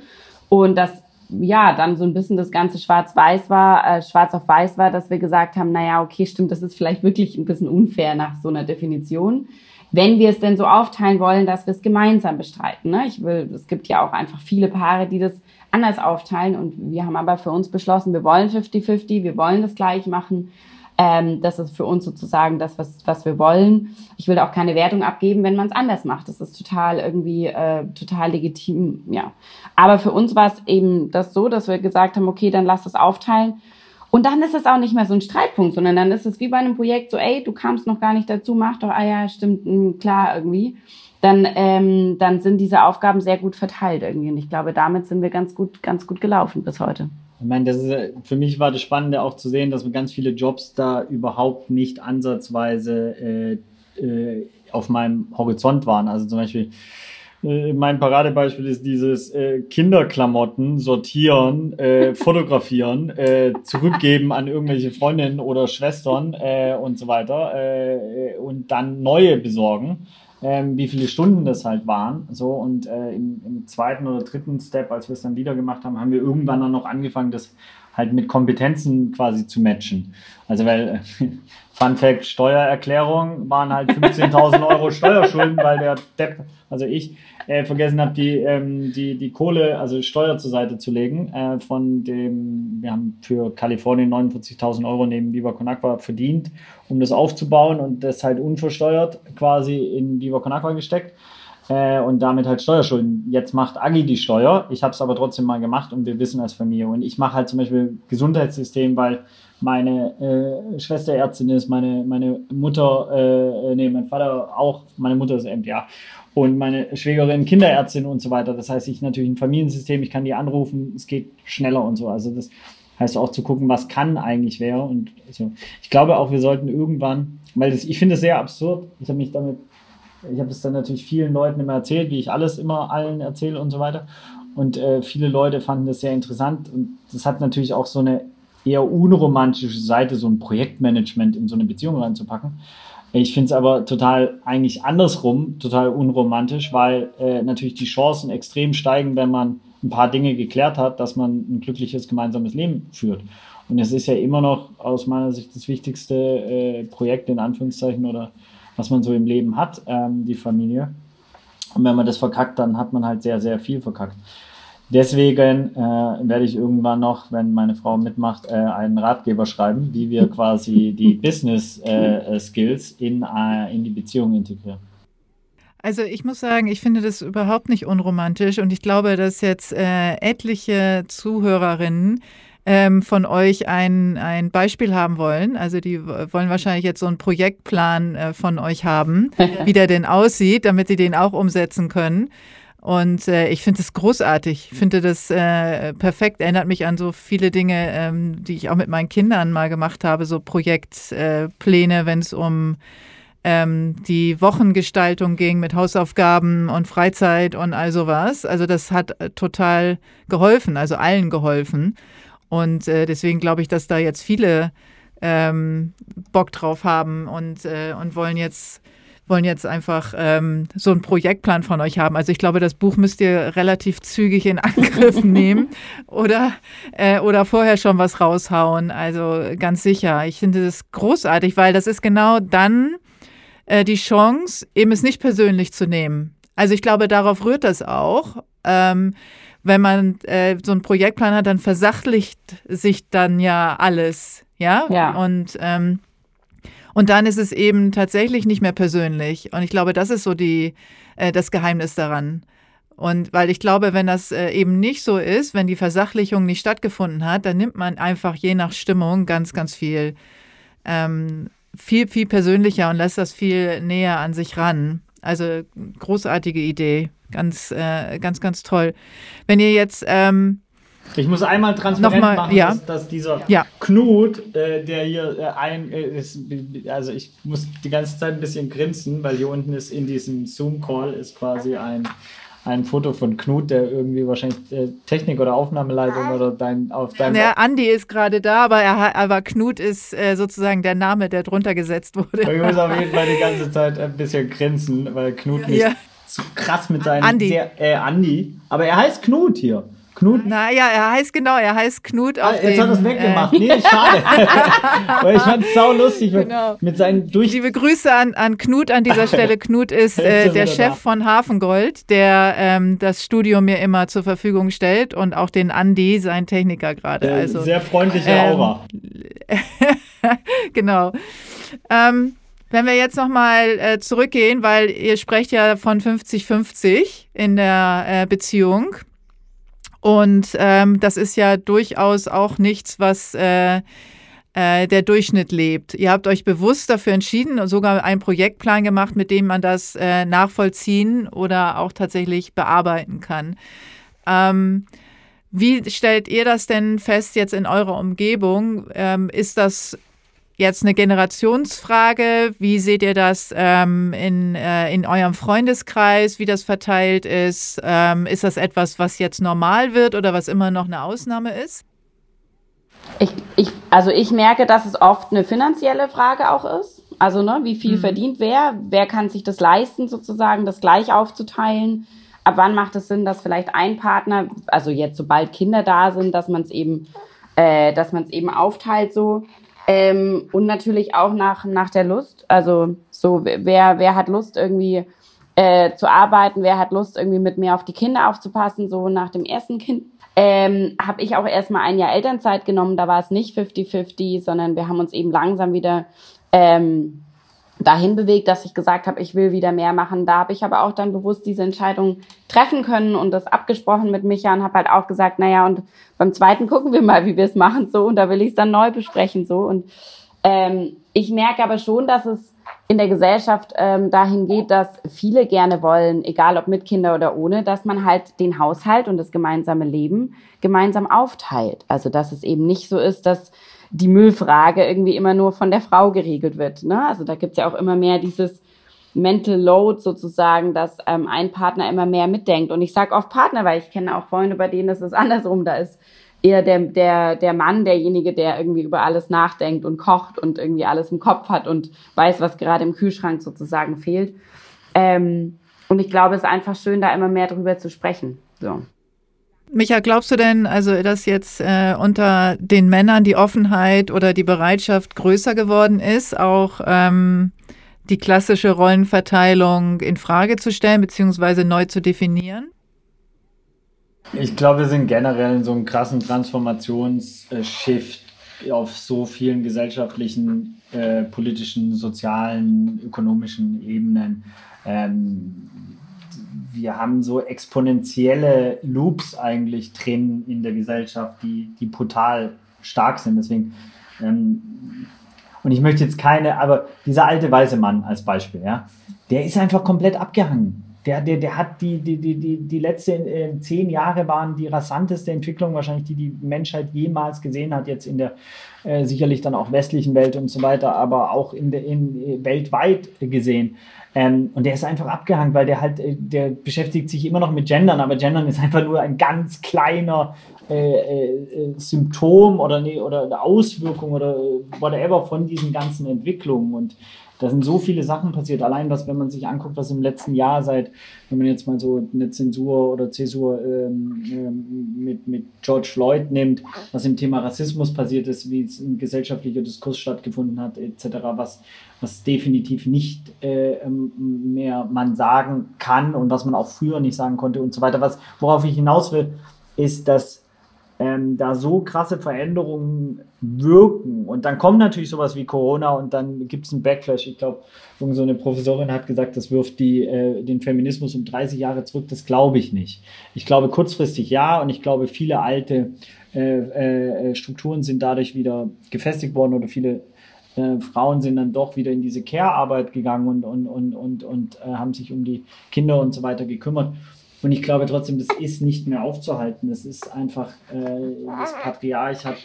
Und das ja, dann so ein bisschen das Ganze schwarz-weiß war, äh, schwarz auf weiß war, dass wir gesagt haben, naja, okay, stimmt, das ist vielleicht wirklich ein bisschen unfair nach so einer Definition. Wenn wir es denn so aufteilen wollen, dass wir es gemeinsam bestreiten. Ne? Ich will, es gibt ja auch einfach viele Paare, die das anders aufteilen und wir haben aber für uns beschlossen, wir wollen 50-50, wir wollen das gleich machen. Ähm, das ist für uns sozusagen das, was, was wir wollen. Ich will auch keine Wertung abgeben, wenn man es anders macht. Das ist total irgendwie äh, total legitim, ja. Aber für uns war es eben das so, dass wir gesagt haben, okay, dann lass das aufteilen. Und dann ist es auch nicht mehr so ein Streitpunkt, sondern dann ist es wie bei einem Projekt so, ey, du kamst noch gar nicht dazu, mach doch, ah ja, stimmt, mh, hm, klar, irgendwie. Dann, ähm, dann sind diese Aufgaben sehr gut verteilt irgendwie. Und ich glaube, damit sind wir ganz gut, ganz gut gelaufen bis heute. Ich meine, das ist, für mich war das Spannende auch zu sehen, dass ganz viele Jobs da überhaupt nicht ansatzweise äh, äh, auf meinem Horizont waren. Also zum Beispiel, äh, mein Paradebeispiel ist dieses äh, Kinderklamotten sortieren, äh, fotografieren, äh, zurückgeben an irgendwelche Freundinnen oder Schwestern äh, und so weiter äh, und dann neue besorgen. Ähm, wie viele Stunden das halt waren. So und äh, im, im, zweiten oder dritten Step, als wir es dann wieder gemacht haben, haben wir irgendwann dann noch angefangen, das halt mit Kompetenzen quasi zu matchen. Also weil Fun Fact, Steuererklärung waren halt 15.000 Euro Steuerschulden, weil der Depp, also ich, äh, vergessen habe, die, ähm, die, die Kohle, also Steuer zur Seite zu legen. Äh, von dem, wir haben für Kalifornien 49.000 Euro neben Viva Con Agua verdient, um das aufzubauen und das halt unversteuert quasi in Viva Con Agua gesteckt. Äh, und damit halt Steuerschulden. Jetzt macht Agi die Steuer. Ich habe es aber trotzdem mal gemacht und wir wissen als Familie. Und ich mache halt zum Beispiel Gesundheitssystem, weil meine äh, Schwester Ärztin ist, meine, meine Mutter, äh, äh nee, mein Vater auch, meine Mutter ist MTA und meine Schwägerin Kinderärztin und so weiter. Das heißt, ich natürlich ein Familiensystem, ich kann die anrufen, es geht schneller und so. Also das heißt auch zu gucken, was kann eigentlich wäre. Und so. ich glaube auch, wir sollten irgendwann, weil das, ich finde es sehr absurd, ich habe mich damit, ich habe es dann natürlich vielen Leuten immer erzählt, wie ich alles immer allen erzähle und so weiter. Und äh, viele Leute fanden das sehr interessant und das hat natürlich auch so eine eher unromantische Seite, so ein Projektmanagement in so eine Beziehung reinzupacken. Ich finde es aber total eigentlich andersrum, total unromantisch, weil äh, natürlich die Chancen extrem steigen, wenn man ein paar Dinge geklärt hat, dass man ein glückliches gemeinsames Leben führt. Und es ist ja immer noch aus meiner Sicht das wichtigste äh, Projekt in Anführungszeichen oder was man so im Leben hat, ähm, die Familie. Und wenn man das verkackt, dann hat man halt sehr, sehr viel verkackt. Deswegen äh, werde ich irgendwann noch, wenn meine Frau mitmacht, äh, einen Ratgeber schreiben, wie wir quasi die Business äh, Skills in, äh, in die Beziehung integrieren. Also ich muss sagen, ich finde das überhaupt nicht unromantisch und ich glaube, dass jetzt äh, etliche Zuhörerinnen ähm, von euch ein, ein Beispiel haben wollen. Also die wollen wahrscheinlich jetzt so einen Projektplan äh, von euch haben, wie der denn aussieht, damit sie den auch umsetzen können. Und äh, ich finde es großartig. Finde das äh, perfekt. Erinnert mich an so viele Dinge, ähm, die ich auch mit meinen Kindern mal gemacht habe, so Projektpläne, äh, wenn es um ähm, die Wochengestaltung ging mit Hausaufgaben und Freizeit und all sowas. Also das hat äh, total geholfen, also allen geholfen. Und äh, deswegen glaube ich, dass da jetzt viele ähm, Bock drauf haben und, äh, und wollen jetzt wollen jetzt einfach ähm, so einen Projektplan von euch haben. Also ich glaube, das Buch müsst ihr relativ zügig in Angriff nehmen oder, äh, oder vorher schon was raushauen. Also ganz sicher. Ich finde das großartig, weil das ist genau dann äh, die Chance, eben es nicht persönlich zu nehmen. Also ich glaube, darauf rührt das auch. Ähm, wenn man äh, so einen Projektplan hat, dann versachlicht sich dann ja alles. Ja. ja. Und ähm, und dann ist es eben tatsächlich nicht mehr persönlich. Und ich glaube, das ist so die, äh, das Geheimnis daran. Und weil ich glaube, wenn das äh, eben nicht so ist, wenn die Versachlichung nicht stattgefunden hat, dann nimmt man einfach je nach Stimmung ganz, ganz viel, ähm, viel, viel persönlicher und lässt das viel näher an sich ran. Also großartige Idee, ganz, äh, ganz, ganz toll. Wenn ihr jetzt ähm, ich muss einmal transparent Nochmal, machen, ja. dass, dass, dieser ja. Knut, äh, der hier äh, ein äh, ist, also ich muss die ganze Zeit ein bisschen grinsen, weil hier unten ist in diesem Zoom-Call ist quasi ein, ein Foto von Knut, der irgendwie wahrscheinlich äh, Technik oder Aufnahmeleitung oder dein auf deinem. Ja, Andi ist gerade da, aber, er, aber Knut ist äh, sozusagen der Name, der drunter gesetzt wurde. Ich muss auf jeden Fall die ganze Zeit ein bisschen grinsen, weil Knut mich ja. zu krass mit seinem Andi. Sehr, äh, Andi. Aber er heißt Knut hier. Knut? Naja, er heißt genau, er heißt Knut ah, Jetzt dem, hat er es weggemacht. Äh, nee, schade. Weil ich fand es sau lustig genau. mit seinen durch. Liebe Grüße an, an Knut an dieser Stelle. Knut ist äh, der Chef da. von Hafengold, der ähm, das Studio mir immer zur Verfügung stellt und auch den Andi, sein Techniker gerade. Äh, also, sehr freundliche ähm, Aura. genau. Ähm, wenn wir jetzt nochmal äh, zurückgehen, weil ihr sprecht ja von 50-50 in der äh, Beziehung. Und ähm, das ist ja durchaus auch nichts, was äh, äh, der Durchschnitt lebt. Ihr habt euch bewusst dafür entschieden und sogar einen Projektplan gemacht, mit dem man das äh, nachvollziehen oder auch tatsächlich bearbeiten kann. Ähm, wie stellt ihr das denn fest jetzt in eurer Umgebung? Ähm, ist das jetzt eine Generationsfrage? Wie seht ihr das ähm, in, äh, in eurem Freundeskreis, wie das verteilt ist? Ähm, ist das etwas, was jetzt normal wird oder was immer noch eine Ausnahme ist? Ich, ich, also ich merke, dass es oft eine finanzielle Frage auch ist. Also ne, wie viel mhm. verdient wer? Wer kann sich das leisten, sozusagen, das gleich aufzuteilen? Ab wann macht es Sinn, dass vielleicht ein Partner, also jetzt sobald Kinder da sind, dass man es eben, äh, dass man es eben aufteilt so. Ähm, und natürlich auch nach, nach der Lust. Also so, wer, wer hat Lust irgendwie äh, zu arbeiten, wer hat Lust irgendwie mit mir auf die Kinder aufzupassen, so nach dem ersten Kind ähm, habe ich auch erstmal ein Jahr Elternzeit genommen. Da war es nicht 50-50, sondern wir haben uns eben langsam wieder ähm, dahin bewegt, dass ich gesagt habe, ich will wieder mehr machen. Da habe ich aber auch dann bewusst diese Entscheidung treffen können und das abgesprochen mit Micha und habe halt auch gesagt, naja, und beim zweiten gucken wir mal, wie wir es machen so und da will ich es dann neu besprechen so und ähm, ich merke aber schon, dass es in der Gesellschaft ähm, dahin geht, dass viele gerne wollen, egal ob mit Kinder oder ohne, dass man halt den Haushalt und das gemeinsame Leben gemeinsam aufteilt. Also dass es eben nicht so ist, dass die Müllfrage irgendwie immer nur von der Frau geregelt wird. Ne? Also da gibt's ja auch immer mehr dieses Mental Load sozusagen, dass ähm, ein Partner immer mehr mitdenkt. Und ich sage oft Partner, weil ich kenne auch Freunde, bei denen ist es andersrum. Da ist eher der, der, der Mann derjenige, der irgendwie über alles nachdenkt und kocht und irgendwie alles im Kopf hat und weiß, was gerade im Kühlschrank sozusagen fehlt. Ähm, und ich glaube, es ist einfach schön, da immer mehr drüber zu sprechen. So. Micha, glaubst du denn, also dass jetzt äh, unter den Männern die Offenheit oder die Bereitschaft größer geworden ist, auch ähm, die klassische Rollenverteilung in Frage zu stellen bzw. neu zu definieren? Ich glaube, wir sind generell in so einem krassen Transformationsshift auf so vielen gesellschaftlichen, äh, politischen, sozialen, ökonomischen Ebenen. Ähm, wir haben so exponentielle Loops eigentlich drin in der Gesellschaft, die, die brutal stark sind. Deswegen, ähm, und ich möchte jetzt keine, aber dieser alte weiße Mann als Beispiel, ja, der ist einfach komplett abgehangen der, der, der hat die, die, die, die, die letzten äh, zehn Jahre waren die rasanteste Entwicklung wahrscheinlich, die die Menschheit jemals gesehen hat, jetzt in der äh, sicherlich dann auch westlichen Welt und so weiter, aber auch in der, in, äh, weltweit gesehen. Ähm, und der ist einfach abgehangen, weil der halt, äh, der beschäftigt sich immer noch mit Gendern, aber Gendern ist einfach nur ein ganz kleiner äh, äh, Symptom oder, nee, oder Auswirkung oder whatever von diesen ganzen Entwicklungen. Und da sind so viele Sachen passiert. Allein was, wenn man sich anguckt, was im letzten Jahr seit, wenn man jetzt mal so eine Zensur oder Zäsur ähm, ähm, mit, mit George Floyd nimmt, was im Thema Rassismus passiert ist, wie es ein gesellschaftlicher Diskurs stattgefunden hat, etc., was, was definitiv nicht äh, ähm, mehr man sagen kann und was man auch früher nicht sagen konnte und so weiter. Was, worauf ich hinaus will, ist, dass ähm, da so krasse Veränderungen wirken. Und dann kommt natürlich sowas wie Corona und dann gibt es einen Backlash. Ich glaube, so eine Professorin hat gesagt, das wirft die, äh, den Feminismus um 30 Jahre zurück. Das glaube ich nicht. Ich glaube kurzfristig ja und ich glaube, viele alte äh, äh, Strukturen sind dadurch wieder gefestigt worden oder viele äh, Frauen sind dann doch wieder in diese Care-Arbeit gegangen und, und, und, und, und äh, haben sich um die Kinder und so weiter gekümmert. Und ich glaube trotzdem, das ist nicht mehr aufzuhalten. Das ist einfach, äh, das Patriarch hat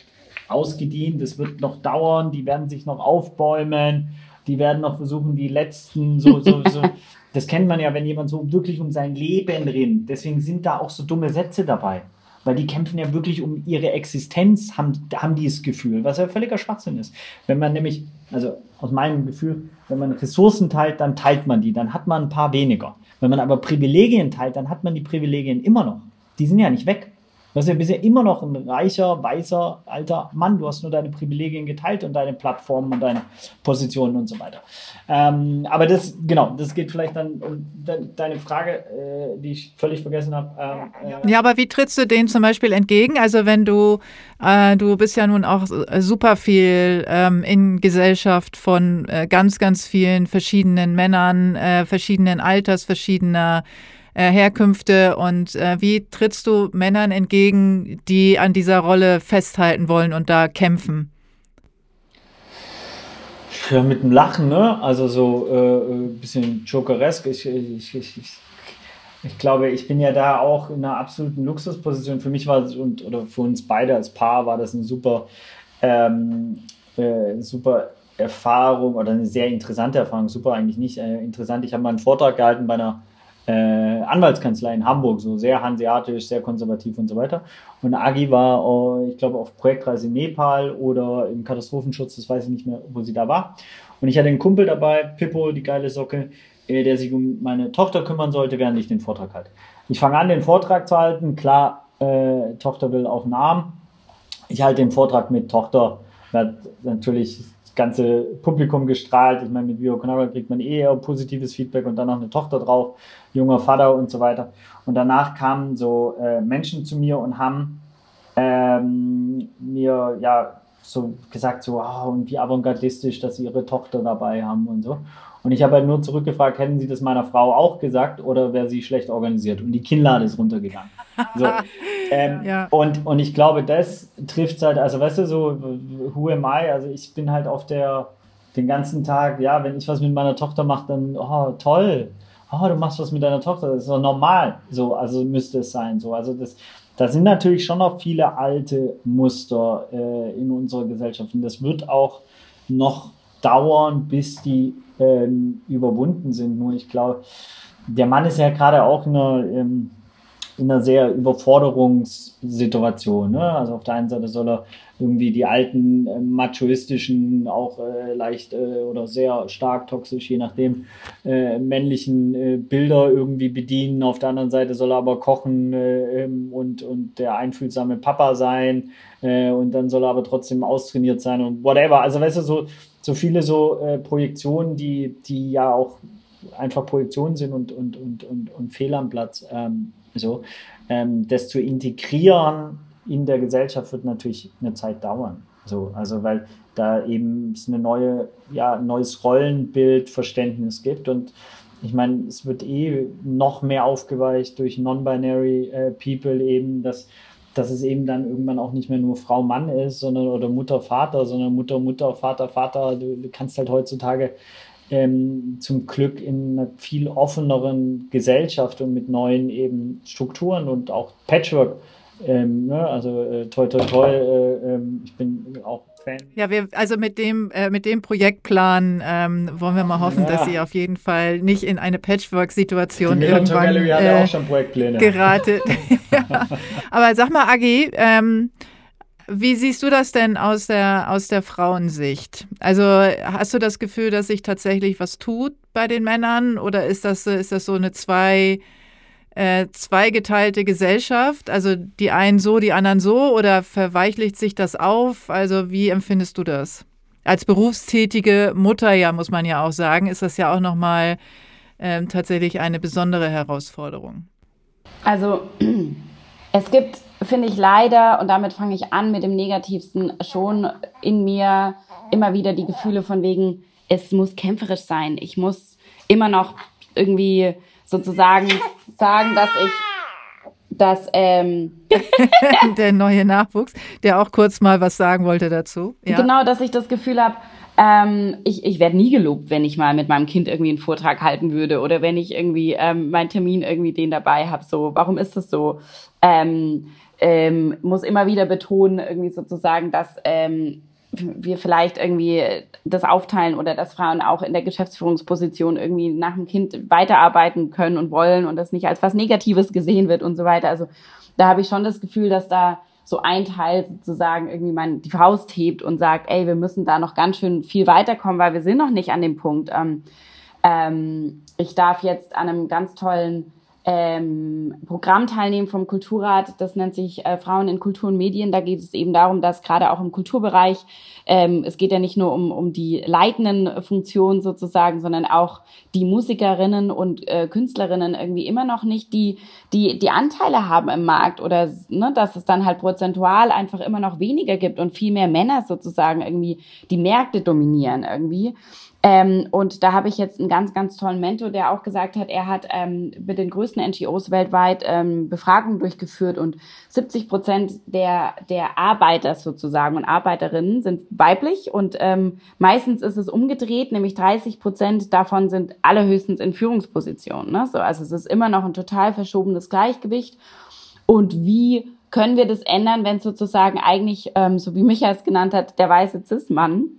ausgedient, das wird noch dauern, die werden sich noch aufbäumen, die werden noch versuchen, die letzten, so, so, so. Das kennt man ja, wenn jemand so wirklich um sein Leben rinnt. Deswegen sind da auch so dumme Sätze dabei. Weil die kämpfen ja wirklich um ihre Existenz, haben, haben die das Gefühl, was ja völliger Schwachsinn ist. Wenn man nämlich, also aus meinem Gefühl, wenn man Ressourcen teilt, dann teilt man die, dann hat man ein paar weniger. Wenn man aber Privilegien teilt, dann hat man die Privilegien immer noch. Die sind ja nicht weg. Du hast ja bisher immer noch ein reicher, weißer, alter Mann. Du hast nur deine Privilegien geteilt und deine Plattformen und deine Positionen und so weiter. Ähm, aber das, genau, das geht vielleicht dann um de deine Frage, äh, die ich völlig vergessen habe. Ähm, äh ja, aber wie trittst du denen zum Beispiel entgegen? Also wenn du, äh, du bist ja nun auch super viel ähm, in Gesellschaft von äh, ganz, ganz vielen verschiedenen Männern, äh, verschiedenen Alters, verschiedener äh, Herkünfte und äh, wie trittst du Männern entgegen, die an dieser Rolle festhalten wollen und da kämpfen? Ja, mit dem Lachen, ne? Also so äh, ein bisschen jokeresk. Ich, ich, ich, ich, ich glaube, ich bin ja da auch in einer absoluten Luxusposition. Für mich war es und oder für uns beide als Paar war das eine super, ähm, äh, super Erfahrung oder eine sehr interessante Erfahrung. Super eigentlich nicht äh, interessant. Ich habe mal einen Vortrag gehalten bei einer äh, Anwaltskanzlei in Hamburg, so sehr hanseatisch, sehr konservativ und so weiter. Und Agi war, oh, ich glaube, auf Projektreise in Nepal oder im Katastrophenschutz, das weiß ich nicht mehr, wo sie da war. Und ich hatte einen Kumpel dabei, Pippo, die geile Socke, äh, der sich um meine Tochter kümmern sollte, während ich den Vortrag halte. Ich fange an, den Vortrag zu halten. Klar, äh, Tochter will auf den Arm. Ich halte den Vortrag mit Tochter, natürlich ganze Publikum gestrahlt. Ich meine, mit Vio Konagua kriegt man eh eher positives Feedback und dann noch eine Tochter drauf, junger Vater und so weiter. Und danach kamen so äh, Menschen zu mir und haben ähm, mir ja so gesagt, so, oh, und wie avantgardistisch, dass sie ihre Tochter dabei haben und so. Und ich habe halt nur zurückgefragt, hätten Sie das meiner Frau auch gesagt oder wäre sie schlecht organisiert? Und die Kinnlade ist runtergegangen. So, ähm, ja. und, und ich glaube, das trifft halt, also weißt du, so, who am I? Also ich bin halt auf der, den ganzen Tag, ja, wenn ich was mit meiner Tochter mache, dann, oh, toll. Oh, du machst was mit deiner Tochter, das ist doch normal. So, also müsste es sein. So, also das, da sind natürlich schon noch viele alte Muster äh, in unserer Gesellschaft. Und das wird auch noch dauern, bis die ähm, überwunden sind. Nur ich glaube, der Mann ist ja gerade auch in einer, ähm, in einer sehr Überforderungssituation. Ne? Also auf der einen Seite soll er irgendwie die alten äh, machoistischen, auch äh, leicht äh, oder sehr stark toxisch, je nachdem, äh, männlichen äh, Bilder irgendwie bedienen. Auf der anderen Seite soll er aber kochen äh, ähm, und, und der einfühlsame Papa sein. Und dann soll er aber trotzdem austrainiert sein und whatever. Also weißt du, so, so viele so äh, Projektionen, die, die ja auch einfach Projektionen sind und, und, und, und, und fehl am Platz. Ähm, so, ähm, das zu integrieren in der Gesellschaft wird natürlich eine Zeit dauern. So, also weil da eben es eine neue, ja, ein neues Rollenbildverständnis gibt und ich meine, es wird eh noch mehr aufgeweicht durch Non-Binary äh, People eben, dass, dass es eben dann irgendwann auch nicht mehr nur Frau, Mann ist, sondern oder Mutter, Vater, sondern Mutter, Mutter, Vater, Vater. Du, du kannst halt heutzutage ähm, zum Glück in einer viel offeneren Gesellschaft und mit neuen eben Strukturen und auch Patchwork ähm, ne, also äh, toi toi toi, äh, äh, ich bin auch Fan. Ja, wir, also mit dem, äh, mit dem Projektplan ähm, wollen wir mal hoffen, ja. dass ihr auf jeden Fall nicht in eine Patchwork-Situation irgendwann äh, auch schon Projektpläne. geratet. ja. Aber sag mal, Agi, ähm, wie siehst du das denn aus der, aus der Frauensicht? Also hast du das Gefühl, dass sich tatsächlich was tut bei den Männern oder ist das, ist das so eine zwei äh, zweigeteilte Gesellschaft? Also die einen so, die anderen so oder verweichlicht sich das auf? Also wie empfindest du das? Als berufstätige Mutter, ja, muss man ja auch sagen, ist das ja auch nochmal ähm, tatsächlich eine besondere Herausforderung. Also es gibt, finde ich leider, und damit fange ich an mit dem Negativsten, schon in mir immer wieder die Gefühle von wegen, es muss kämpferisch sein. Ich muss immer noch irgendwie sozusagen sagen, dass ich dass ähm der neue Nachwuchs, der auch kurz mal was sagen wollte dazu. Ja. Genau, dass ich das Gefühl habe, ähm, ich, ich werde nie gelobt, wenn ich mal mit meinem Kind irgendwie einen Vortrag halten würde oder wenn ich irgendwie ähm, meinen Termin irgendwie den dabei habe. So, warum ist das so? Ähm, ähm, muss immer wieder betonen, irgendwie sozusagen, dass ähm, wir vielleicht irgendwie das aufteilen oder dass Frauen auch in der Geschäftsführungsposition irgendwie nach dem Kind weiterarbeiten können und wollen und das nicht als was Negatives gesehen wird und so weiter. Also da habe ich schon das Gefühl, dass da so ein Teil sozusagen irgendwie man die Faust hebt und sagt, ey, wir müssen da noch ganz schön viel weiterkommen, weil wir sind noch nicht an dem Punkt. Ähm, ähm, ich darf jetzt an einem ganz tollen ähm, Programm teilnehmen vom Kulturrat. Das nennt sich äh, Frauen in Kultur und Medien. Da geht es eben darum, dass gerade auch im Kulturbereich, ähm, es geht ja nicht nur um, um die leitenden Funktionen sozusagen, sondern auch die Musikerinnen und äh, Künstlerinnen irgendwie immer noch nicht die, die, die Anteile haben im Markt oder ne, dass es dann halt prozentual einfach immer noch weniger gibt und viel mehr Männer sozusagen irgendwie die Märkte dominieren irgendwie. Ähm, und da habe ich jetzt einen ganz, ganz tollen Mentor, der auch gesagt hat, er hat ähm, mit den größten NGOs weltweit ähm, Befragungen durchgeführt und 70 Prozent der, der Arbeiter sozusagen und Arbeiterinnen sind weiblich und ähm, meistens ist es umgedreht, nämlich 30 Prozent davon sind alle höchstens in Führungspositionen. Ne? So, also es ist immer noch ein total verschobenes Gleichgewicht. Und wie können wir das ändern, wenn sozusagen eigentlich, ähm, so wie Micha es genannt hat, der weiße Cis-Mann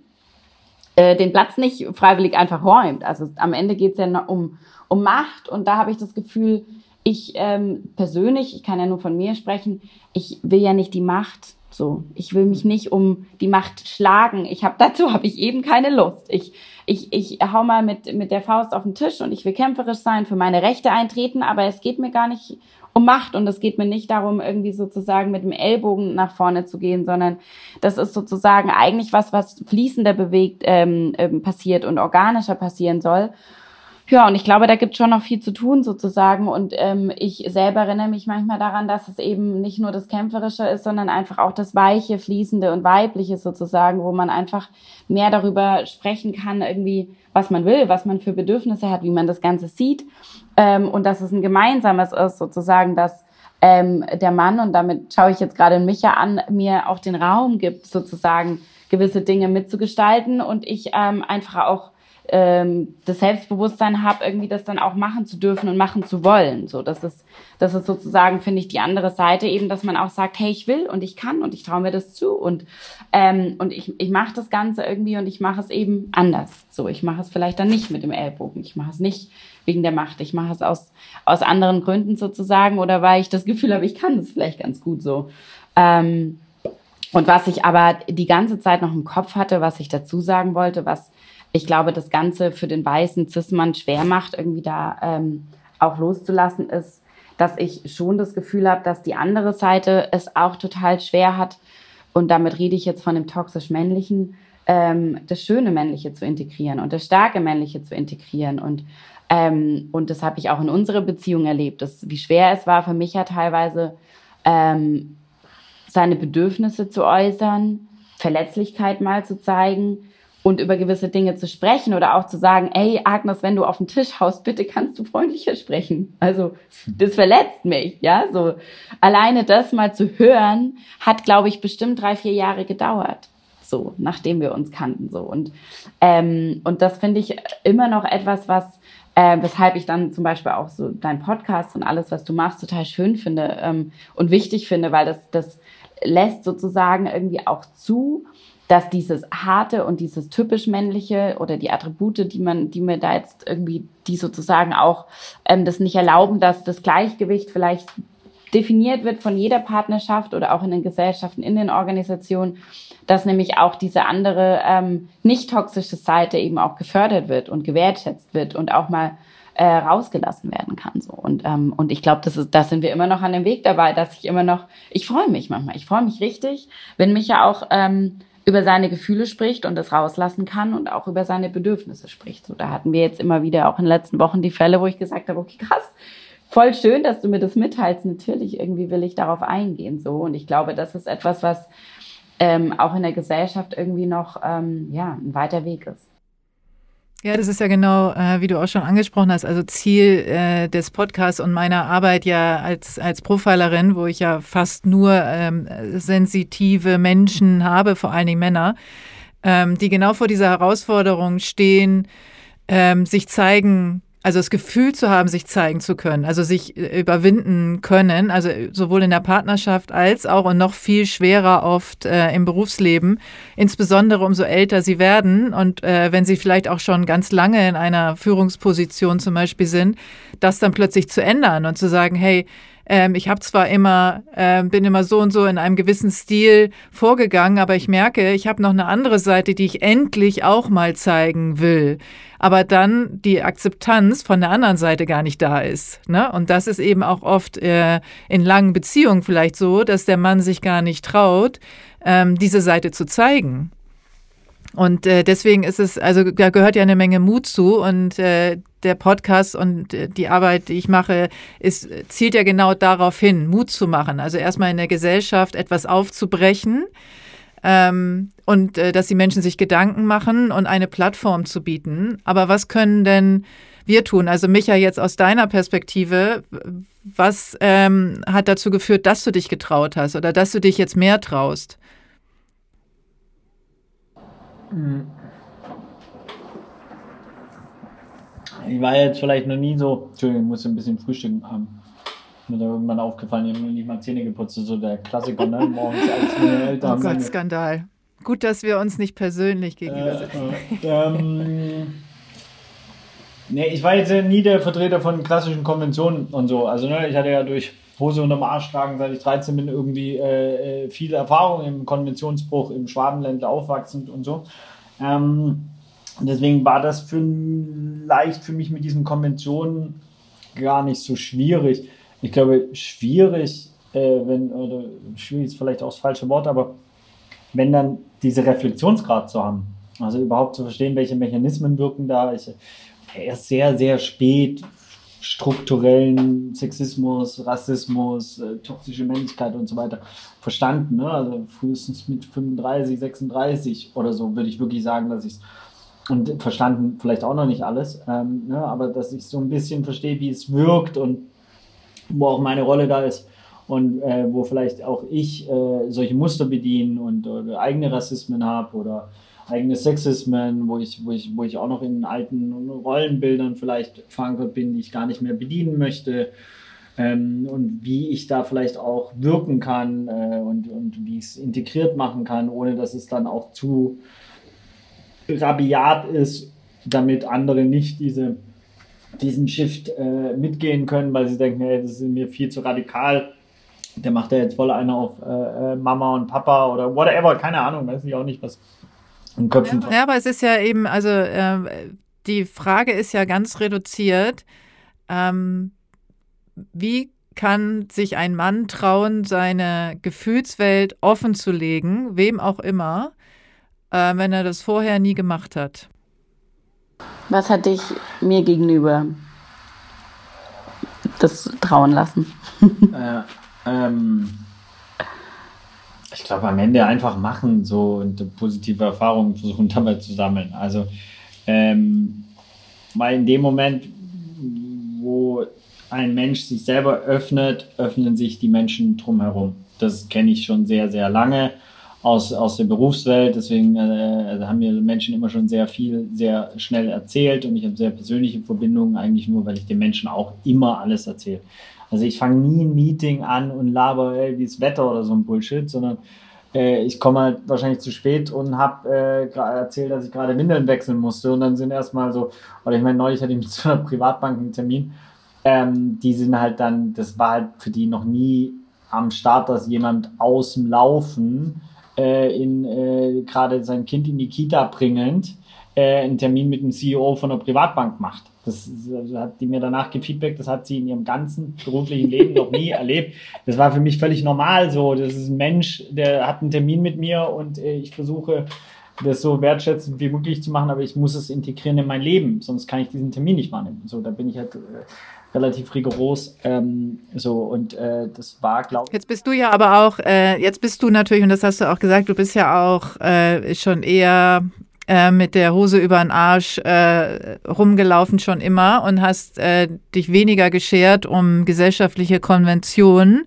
äh, den Platz nicht freiwillig einfach räumt. Also am Ende geht es ja um, um Macht und da habe ich das Gefühl, ich ähm, persönlich, ich kann ja nur von mir sprechen, ich will ja nicht die Macht. So, ich will mich nicht um die Macht schlagen. Ich habe dazu habe ich eben keine Lust. Ich ich ich hau mal mit mit der Faust auf den Tisch und ich will kämpferisch sein, für meine Rechte eintreten, aber es geht mir gar nicht um Macht und es geht mir nicht darum, irgendwie sozusagen mit dem Ellbogen nach vorne zu gehen, sondern das ist sozusagen eigentlich was, was fließender bewegt ähm, ähm, passiert und organischer passieren soll. Ja, und ich glaube, da gibt schon noch viel zu tun sozusagen. Und ähm, ich selber erinnere mich manchmal daran, dass es eben nicht nur das Kämpferische ist, sondern einfach auch das Weiche, Fließende und Weibliche sozusagen, wo man einfach mehr darüber sprechen kann, irgendwie, was man will, was man für Bedürfnisse hat, wie man das Ganze sieht. Ähm, und dass es ein gemeinsames ist, sozusagen, dass ähm, der Mann, und damit schaue ich jetzt gerade Micha an, mir auch den Raum gibt, sozusagen gewisse Dinge mitzugestalten und ich ähm, einfach auch ähm, das Selbstbewusstsein habe, irgendwie das dann auch machen zu dürfen und machen zu wollen. So, das ist, das ist sozusagen, finde ich, die andere Seite eben, dass man auch sagt, hey, ich will und ich kann und ich traue mir das zu und ähm, und ich, ich mache das Ganze irgendwie und ich mache es eben anders. So, ich mache es vielleicht dann nicht mit dem Ellbogen, ich mache es nicht wegen der Macht, ich mache es aus aus anderen Gründen sozusagen oder weil ich das Gefühl habe, ich kann es vielleicht ganz gut so. Ähm, und was ich aber die ganze Zeit noch im Kopf hatte, was ich dazu sagen wollte, was ich glaube, das Ganze für den weißen Cis-Mann schwer macht, irgendwie da ähm, auch loszulassen, ist, dass ich schon das Gefühl habe, dass die andere Seite es auch total schwer hat. Und damit rede ich jetzt von dem toxisch männlichen, ähm, das schöne männliche zu integrieren und das starke männliche zu integrieren. Und, ähm, und das habe ich auch in unserer Beziehung erlebt, dass, wie schwer es war für mich ja teilweise, ähm, seine Bedürfnisse zu äußern, Verletzlichkeit mal zu zeigen und über gewisse Dinge zu sprechen oder auch zu sagen, ey Agnes, wenn du auf den Tisch haust, bitte kannst du freundlicher sprechen. Also das verletzt mich, ja. So alleine das mal zu hören, hat, glaube ich, bestimmt drei, vier Jahre gedauert. So, nachdem wir uns kannten. So. Und, ähm, und das finde ich immer noch etwas, was äh, weshalb ich dann zum Beispiel auch so dein Podcast und alles, was du machst, total schön finde ähm, und wichtig finde, weil das, das lässt sozusagen irgendwie auch zu, dass dieses harte und dieses typisch männliche oder die Attribute, die man, die mir da jetzt irgendwie, die sozusagen auch ähm, das nicht erlauben, dass das Gleichgewicht vielleicht definiert wird von jeder Partnerschaft oder auch in den Gesellschaften, in den Organisationen, dass nämlich auch diese andere ähm, nicht toxische Seite eben auch gefördert wird und gewertschätzt wird und auch mal äh, rausgelassen werden kann. So. Und, ähm, und ich glaube, das ist, da sind wir immer noch an dem Weg dabei, dass ich immer noch, ich freue mich manchmal, ich freue mich richtig, wenn mich ja auch ähm, über seine Gefühle spricht und das rauslassen kann und auch über seine Bedürfnisse spricht. So, da hatten wir jetzt immer wieder auch in den letzten Wochen die Fälle, wo ich gesagt habe, okay, krass, voll schön, dass du mir das mitteilst. Natürlich, irgendwie will ich darauf eingehen. So, und ich glaube, das ist etwas, was ähm, auch in der Gesellschaft irgendwie noch ähm, ja, ein weiter Weg ist. Ja, das ist ja genau, äh, wie du auch schon angesprochen hast, also Ziel äh, des Podcasts und meiner Arbeit ja als, als Profilerin, wo ich ja fast nur ähm, sensitive Menschen habe, vor allen Dingen Männer, ähm, die genau vor dieser Herausforderung stehen, ähm, sich zeigen also das Gefühl zu haben, sich zeigen zu können, also sich äh, überwinden können, also sowohl in der Partnerschaft als auch und noch viel schwerer oft äh, im Berufsleben, insbesondere umso älter sie werden und äh, wenn sie vielleicht auch schon ganz lange in einer Führungsposition zum Beispiel sind, das dann plötzlich zu ändern und zu sagen, hey, ähm, ich habe zwar immer, äh, bin immer so und so in einem gewissen Stil vorgegangen, aber ich merke, ich habe noch eine andere Seite, die ich endlich auch mal zeigen will. Aber dann die Akzeptanz von der anderen Seite gar nicht da ist. Ne? Und das ist eben auch oft äh, in langen Beziehungen vielleicht so, dass der Mann sich gar nicht traut, ähm, diese Seite zu zeigen. Und äh, deswegen ist es, also da gehört ja eine Menge Mut zu und äh, der Podcast und äh, die Arbeit, die ich mache, ist, zielt ja genau darauf hin, Mut zu machen. Also erstmal in der Gesellschaft etwas aufzubrechen, ähm, und äh, dass die Menschen sich Gedanken machen und eine Plattform zu bieten. Aber was können denn wir tun? Also Micha, jetzt aus deiner Perspektive, was ähm, hat dazu geführt, dass du dich getraut hast oder dass du dich jetzt mehr traust? Ich war jetzt vielleicht noch nie so, Entschuldigung, ich muss ein bisschen frühstücken haben. Mir da irgendwann aufgefallen, ich habe noch nicht mal Zähne geputzt, so der Klassiker, ne? Morgens als meine Eltern. Oh Gott, Skandal. Gut, dass wir uns nicht persönlich gegenüber sitzen. Äh, äh, ähm, nee, ich war jetzt nie der Vertreter von klassischen Konventionen und so. Also, ne, ich hatte ja durch Hose unterm Arsch tragen, seit ich 13 bin, irgendwie äh, äh, viele Erfahrungen im Konventionsbruch, im Schwabenländler aufwachsend und so. Ähm, deswegen war das für, leicht für mich mit diesen Konventionen gar nicht so schwierig. Ich glaube, schwierig, äh, wenn, oder schwierig ist vielleicht auch das falsche Wort, aber wenn dann diese Reflexionsgrad zu haben, also überhaupt zu verstehen, welche Mechanismen wirken da. Ich erst sehr, sehr spät strukturellen Sexismus, Rassismus, äh, toxische Männlichkeit und so weiter verstanden. Ne? Also frühestens mit 35, 36 oder so würde ich wirklich sagen, dass ich es und verstanden vielleicht auch noch nicht alles, ähm, ne? aber dass ich so ein bisschen verstehe, wie es wirkt und wo auch meine Rolle da ist und äh, wo vielleicht auch ich äh, solche Muster bediene und oder eigene Rassismen habe oder eigene Sexismen, wo ich, wo, ich, wo ich auch noch in alten Rollenbildern vielleicht verankert bin, die ich gar nicht mehr bedienen möchte. Ähm, und wie ich da vielleicht auch wirken kann äh, und, und wie ich es integriert machen kann, ohne dass es dann auch zu rabiat ist, damit andere nicht diese, diesen Shift äh, mitgehen können, weil sie denken, hey, das ist mir viel zu radikal der macht ja jetzt voll eine auf äh, äh, Mama und Papa oder whatever, keine Ahnung, weiß ich auch nicht, was in Köpfen. Ja, aber es ist ja eben, also äh, die Frage ist ja ganz reduziert. Ähm, wie kann sich ein Mann trauen, seine Gefühlswelt offen zu legen, wem auch immer, äh, wenn er das vorher nie gemacht hat? Was hat dich mir gegenüber das trauen lassen? äh, ähm, ich glaube, am Ende einfach machen so und positive Erfahrungen versuchen dabei zu sammeln. Also, ähm, weil in dem Moment, wo ein Mensch sich selber öffnet, öffnen sich die Menschen drumherum. Das kenne ich schon sehr, sehr lange aus, aus der Berufswelt. Deswegen äh, haben mir Menschen immer schon sehr viel, sehr schnell erzählt und ich habe sehr persönliche Verbindungen, eigentlich nur, weil ich den Menschen auch immer alles erzähle. Also ich fange nie ein Meeting an und laber, ey, wie das Wetter oder so ein Bullshit, sondern äh, ich komme halt wahrscheinlich zu spät und habe äh, erzählt, dass ich gerade Windeln wechseln musste und dann sind erstmal so, oder ich meine, neulich hatte ich mit so einer Privatbank einen Termin, ähm, die sind halt dann, das war halt für die noch nie am Start, dass jemand aus dem Laufen äh, äh, gerade sein Kind in die Kita bringend äh, einen Termin mit dem CEO von einer Privatbank macht. Das also hat die mir danach gefeedbackt, das hat sie in ihrem ganzen beruflichen Leben noch nie erlebt. Das war für mich völlig normal so. Das ist ein Mensch, der hat einen Termin mit mir und äh, ich versuche das so wertschätzend wie möglich zu machen, aber ich muss es integrieren in mein Leben, sonst kann ich diesen Termin nicht wahrnehmen. So, da bin ich halt äh, relativ rigoros. Ähm, so und äh, das war, glaube ich. Jetzt bist du ja aber auch, äh, jetzt bist du natürlich, und das hast du auch gesagt, du bist ja auch äh, schon eher äh, mit der Hose über den Arsch äh, rumgelaufen schon immer und hast äh, dich weniger geschert um gesellschaftliche Konventionen.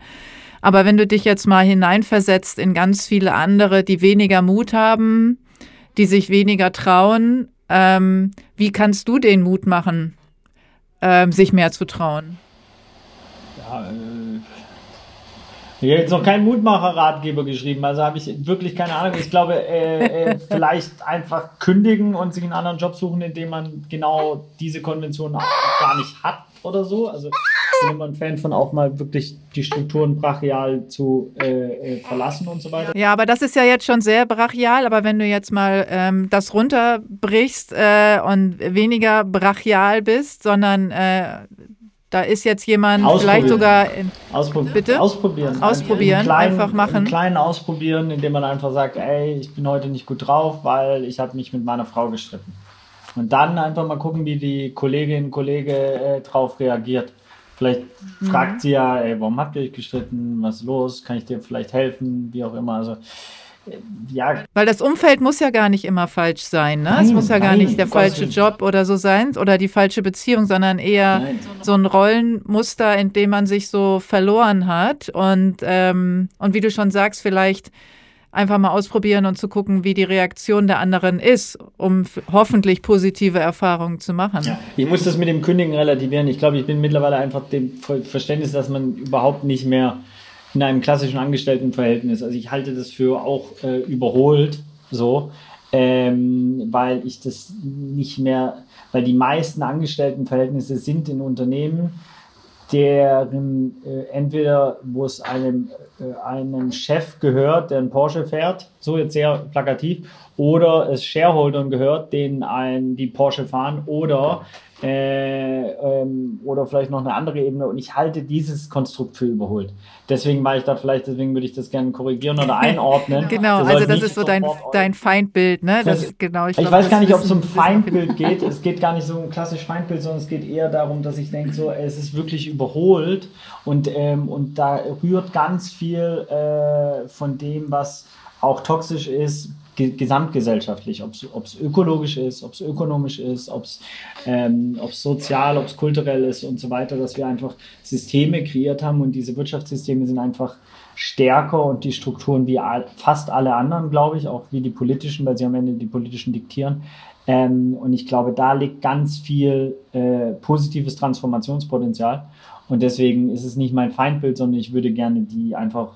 Aber wenn du dich jetzt mal hineinversetzt in ganz viele andere, die weniger Mut haben, die sich weniger trauen, ähm, wie kannst du den Mut machen, ähm, sich mehr zu trauen? Ja, äh ich habe jetzt noch keinen Mutmacher-Ratgeber geschrieben, also habe ich wirklich keine Ahnung. Ich glaube, äh, äh, vielleicht einfach kündigen und sich einen anderen Job suchen, in dem man genau diese Konvention gar nicht hat oder so. Also ich bin immer ein Fan von auch mal wirklich die Strukturen brachial zu äh, äh, verlassen und so weiter. Ja, aber das ist ja jetzt schon sehr brachial. Aber wenn du jetzt mal ähm, das runterbrichst äh, und weniger brachial bist, sondern äh, da ist jetzt jemand vielleicht sogar. In, Ausprob bitte? Ausprobieren. Ausprobieren, kleinen, einfach machen. Einen kleinen ausprobieren, indem man einfach sagt, ey, ich bin heute nicht gut drauf, weil ich habe mich mit meiner Frau gestritten. Und dann einfach mal gucken, wie die Kollegin, Kollege äh, drauf reagiert. Vielleicht mhm. fragt sie ja, ey, warum habt ihr euch gestritten? Was ist los? Kann ich dir vielleicht helfen? Wie auch immer. Also ja. Weil das Umfeld muss ja gar nicht immer falsch sein. Ne? Nein, es muss ja gar nein, nicht der falsche Job oder so sein oder die falsche Beziehung, sondern eher nein. so ein Rollenmuster, in dem man sich so verloren hat. Und, ähm, und wie du schon sagst, vielleicht einfach mal ausprobieren und zu gucken, wie die Reaktion der anderen ist, um hoffentlich positive Erfahrungen zu machen. Ja, ich muss das mit dem Kündigen relativieren. Ich glaube, ich bin mittlerweile einfach dem Verständnis, dass man überhaupt nicht mehr in einem klassischen Angestelltenverhältnis, also ich halte das für auch äh, überholt, so, ähm, weil ich das nicht mehr, weil die meisten Angestelltenverhältnisse sind in Unternehmen, deren äh, entweder, wo es einem, einem Chef gehört, der einen Porsche fährt, so jetzt sehr plakativ, oder es Shareholdern gehört, denen ein, die Porsche fahren, oder äh, ähm, oder vielleicht noch eine andere Ebene. Und ich halte dieses Konstrukt für überholt. Deswegen war ich da vielleicht, deswegen würde ich das gerne korrigieren oder einordnen. genau, das also das ist so dein, dein Feindbild, ne? Das, das genau, ich, ich glaub, weiß gar nicht, ob es um Feindbild geht. Es geht gar nicht so um klassisch Feindbild, sondern es geht eher darum, dass ich denke, so, es ist wirklich überholt und, ähm, und da rührt ganz viel äh, von dem, was auch toxisch ist, gesamtgesellschaftlich, ob es ökologisch ist, ob es ökonomisch ist, ob es ähm, sozial, ob es kulturell ist und so weiter, dass wir einfach Systeme kreiert haben und diese Wirtschaftssysteme sind einfach stärker und die Strukturen wie fast alle anderen, glaube ich, auch wie die politischen, weil sie am Ende die politischen diktieren. Ähm, und ich glaube, da liegt ganz viel äh, positives Transformationspotenzial. Und deswegen ist es nicht mein Feindbild, sondern ich würde gerne die einfach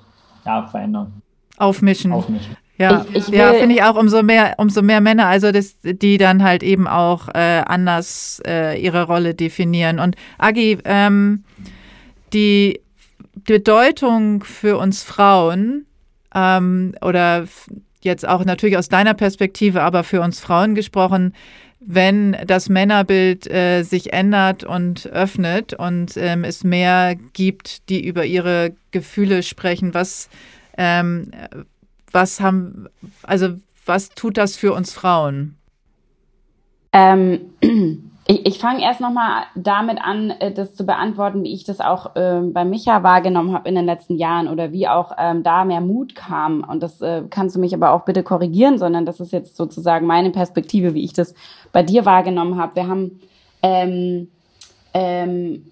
ja, verändern. Aufmischen. Aufmischen. Ja, ich, ich ja finde ich auch umso mehr, umso mehr Männer, also das, die dann halt eben auch äh, anders äh, ihre Rolle definieren. Und Agi, ähm, die Bedeutung für uns Frauen ähm, oder jetzt auch natürlich aus deiner Perspektive, aber für uns Frauen gesprochen, wenn das Männerbild äh, sich ändert und öffnet und ähm, es mehr gibt, die über ihre Gefühle sprechen, was ähm, was haben, also was tut das für uns Frauen? Ähm, ich, ich fange erst nochmal damit an, äh, das zu beantworten, wie ich das auch äh, bei Micha wahrgenommen habe in den letzten Jahren oder wie auch ähm, da mehr Mut kam. Und das äh, kannst du mich aber auch bitte korrigieren, sondern das ist jetzt sozusagen meine Perspektive, wie ich das bei dir wahrgenommen habe. Wir haben ähm, ähm,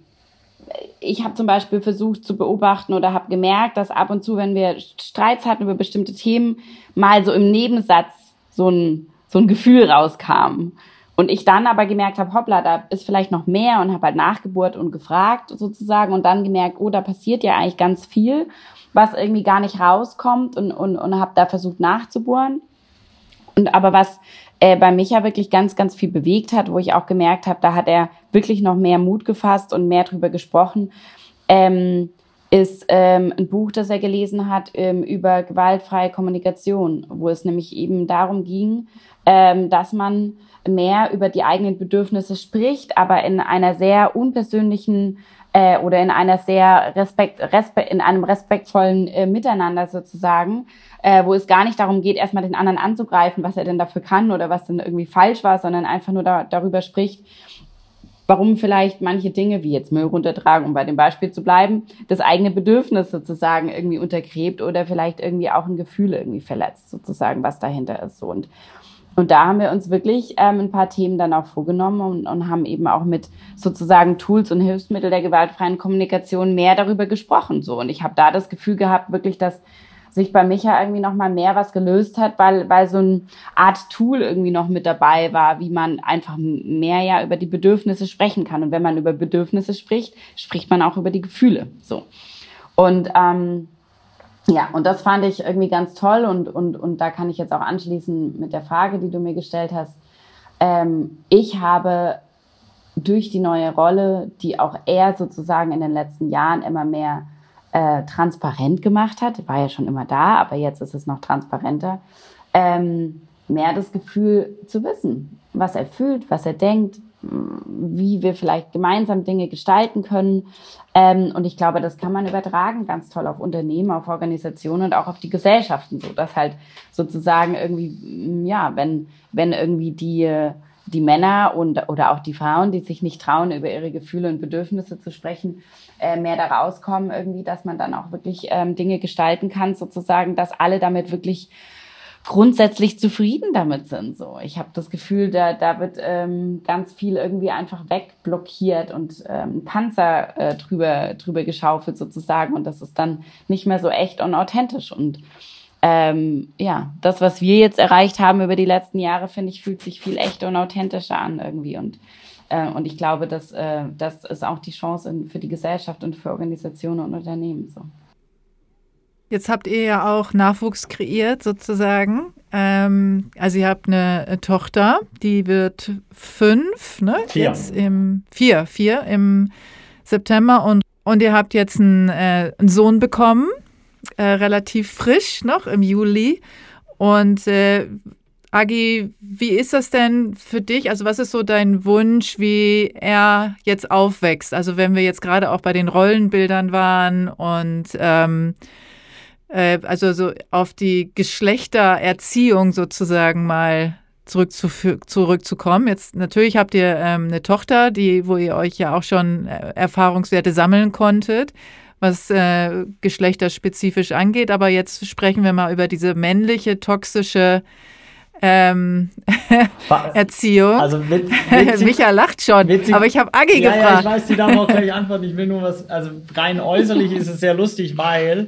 ich habe zum Beispiel versucht zu beobachten oder habe gemerkt, dass ab und zu, wenn wir Streits hatten über bestimmte Themen, mal so im Nebensatz so ein, so ein Gefühl rauskam. Und ich dann aber gemerkt habe, hoppla, da ist vielleicht noch mehr und habe halt nachgebohrt und gefragt sozusagen und dann gemerkt, oh, da passiert ja eigentlich ganz viel, was irgendwie gar nicht rauskommt und, und, und habe da versucht nachzubohren. Und aber was äh, bei Micha wirklich ganz, ganz viel bewegt hat, wo ich auch gemerkt habe, da hat er wirklich noch mehr Mut gefasst und mehr drüber gesprochen, ähm, ist ähm, ein Buch, das er gelesen hat ähm, über gewaltfreie Kommunikation, wo es nämlich eben darum ging, ähm, dass man mehr über die eigenen Bedürfnisse spricht, aber in einer sehr unpersönlichen äh, oder in einer sehr respekt, respekt in einem respektvollen äh, Miteinander sozusagen, äh, wo es gar nicht darum geht, erstmal den anderen anzugreifen, was er denn dafür kann oder was denn irgendwie falsch war, sondern einfach nur da, darüber spricht, warum vielleicht manche Dinge, wie jetzt Müll runtertragen, um bei dem Beispiel zu bleiben, das eigene Bedürfnis sozusagen irgendwie untergräbt oder vielleicht irgendwie auch ein Gefühl irgendwie verletzt, sozusagen, was dahinter ist. Und, und da haben wir uns wirklich ähm, ein paar Themen dann auch vorgenommen und, und haben eben auch mit sozusagen Tools und Hilfsmittel der gewaltfreien Kommunikation mehr darüber gesprochen. So. Und ich habe da das Gefühl gehabt, wirklich, dass sich bei Micha irgendwie noch mal mehr was gelöst hat, weil, weil so eine Art Tool irgendwie noch mit dabei war, wie man einfach mehr ja über die Bedürfnisse sprechen kann. Und wenn man über Bedürfnisse spricht, spricht man auch über die Gefühle. So. Und ähm, ja, und das fand ich irgendwie ganz toll und, und, und da kann ich jetzt auch anschließen mit der Frage, die du mir gestellt hast. Ähm, ich habe durch die neue Rolle, die auch er sozusagen in den letzten Jahren immer mehr äh, transparent gemacht hat, war ja schon immer da, aber jetzt ist es noch transparenter, ähm, mehr das Gefühl zu wissen, was er fühlt, was er denkt, wie wir vielleicht gemeinsam Dinge gestalten können. Ähm, und ich glaube, das kann man übertragen ganz toll auf Unternehmen, auf Organisationen und auch auf die Gesellschaften, so dass halt sozusagen irgendwie, ja, wenn, wenn irgendwie die die Männer und oder auch die Frauen, die sich nicht trauen, über ihre Gefühle und Bedürfnisse zu sprechen, äh, mehr da rauskommen irgendwie, dass man dann auch wirklich ähm, Dinge gestalten kann, sozusagen, dass alle damit wirklich grundsätzlich zufrieden damit sind. So, ich habe das Gefühl, da, da wird ähm, ganz viel irgendwie einfach wegblockiert und ähm, Panzer äh, drüber drüber geschaufelt sozusagen und das ist dann nicht mehr so echt und authentisch und ähm, ja, das, was wir jetzt erreicht haben über die letzten Jahre, finde ich, fühlt sich viel echter und authentischer an irgendwie und äh, und ich glaube, dass äh, das ist auch die Chance in, für die Gesellschaft und für Organisationen und Unternehmen so. Jetzt habt ihr ja auch Nachwuchs kreiert, sozusagen. Ähm, also ihr habt eine, eine, Tochter, die wird fünf, ne? Vier. Jetzt im vier, vier im September und, und ihr habt jetzt einen, äh, einen Sohn bekommen, äh, relativ frisch noch im Juli. Und äh, Agi, wie ist das denn für dich? Also was ist so dein Wunsch, wie er jetzt aufwächst? Also wenn wir jetzt gerade auch bei den Rollenbildern waren und ähm, äh, also so auf die Geschlechtererziehung sozusagen mal zurück zu, zurückzukommen. Jetzt natürlich habt ihr ähm, eine Tochter, die, wo ihr euch ja auch schon äh, Erfahrungswerte sammeln konntet, was äh, geschlechterspezifisch angeht. Aber jetzt sprechen wir mal über diese männliche, toxische ähm, Erziehung. Also wit, witzig, Micha lacht schon, witzig, aber ich habe Agi ja, gefragt. Ja, ich weiß, die darf auch gleich antworten. Ich will nur was, also rein äußerlich ist es sehr lustig, weil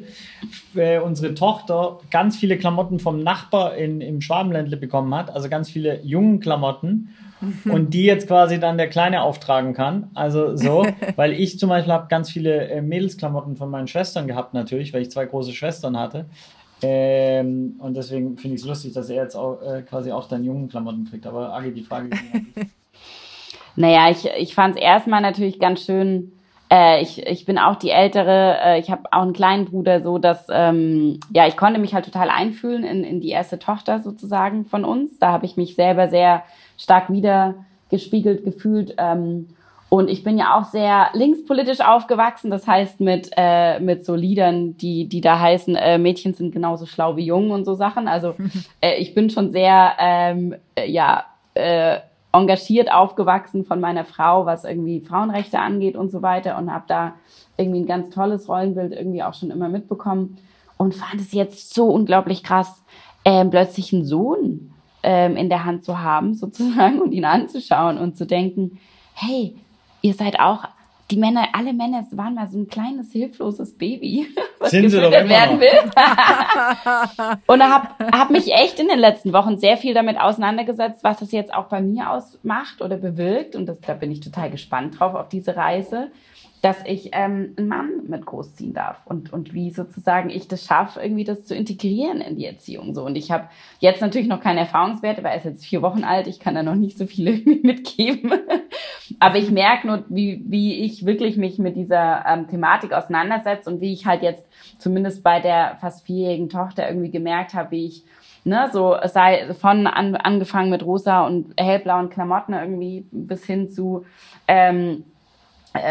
äh, unsere Tochter ganz viele Klamotten vom Nachbar in, im Schwabenländle bekommen hat, also ganz viele jungen Klamotten mhm. und die jetzt quasi dann der Kleine auftragen kann. Also so, weil ich zum Beispiel habe ganz viele äh, Mädelsklamotten von meinen Schwestern gehabt natürlich, weil ich zwei große Schwestern hatte. Ähm, und deswegen finde ich es lustig, dass er jetzt auch äh, quasi auch dann jungen Klamotten kriegt. Aber Agi, die Frage. naja, ich, ich fand es erstmal natürlich ganz schön. Äh, ich, ich bin auch die Ältere, äh, ich habe auch einen kleinen Bruder, so dass, ähm, ja, ich konnte mich halt total einfühlen in, in die erste Tochter sozusagen von uns. Da habe ich mich selber sehr stark wieder gespiegelt gefühlt. Ähm, und ich bin ja auch sehr linkspolitisch aufgewachsen, das heißt mit, äh, mit so Liedern, die, die da heißen, äh, Mädchen sind genauso schlau wie Jungen und so Sachen. Also äh, ich bin schon sehr, ähm, äh, ja, äh, engagiert aufgewachsen von meiner Frau, was irgendwie Frauenrechte angeht und so weiter und habe da irgendwie ein ganz tolles Rollenbild irgendwie auch schon immer mitbekommen und fand es jetzt so unglaublich krass, ähm, plötzlich einen Sohn ähm, in der Hand zu haben sozusagen und ihn anzuschauen und zu denken, hey, ihr seid auch, die Männer, alle Männer waren mal so ein kleines, hilfloses Baby, was Sind gefüttert werden will. und habe hab mich echt in den letzten Wochen sehr viel damit auseinandergesetzt, was das jetzt auch bei mir ausmacht oder bewirkt. Und das, da bin ich total gespannt drauf auf diese Reise dass ich ähm, einen Mann mit großziehen darf und, und wie sozusagen ich das schaffe, irgendwie das zu integrieren in die Erziehung. So. Und ich habe jetzt natürlich noch keine Erfahrungswerte, weil er ist jetzt vier Wochen alt, ich kann da noch nicht so viele mitgeben. Aber ich merke nur, wie, wie ich wirklich mich mit dieser ähm, Thematik auseinandersetze und wie ich halt jetzt zumindest bei der fast vierjährigen Tochter irgendwie gemerkt habe, wie ich ne, so sei von an, angefangen mit rosa und hellblauen Klamotten irgendwie bis hin zu ähm, äh,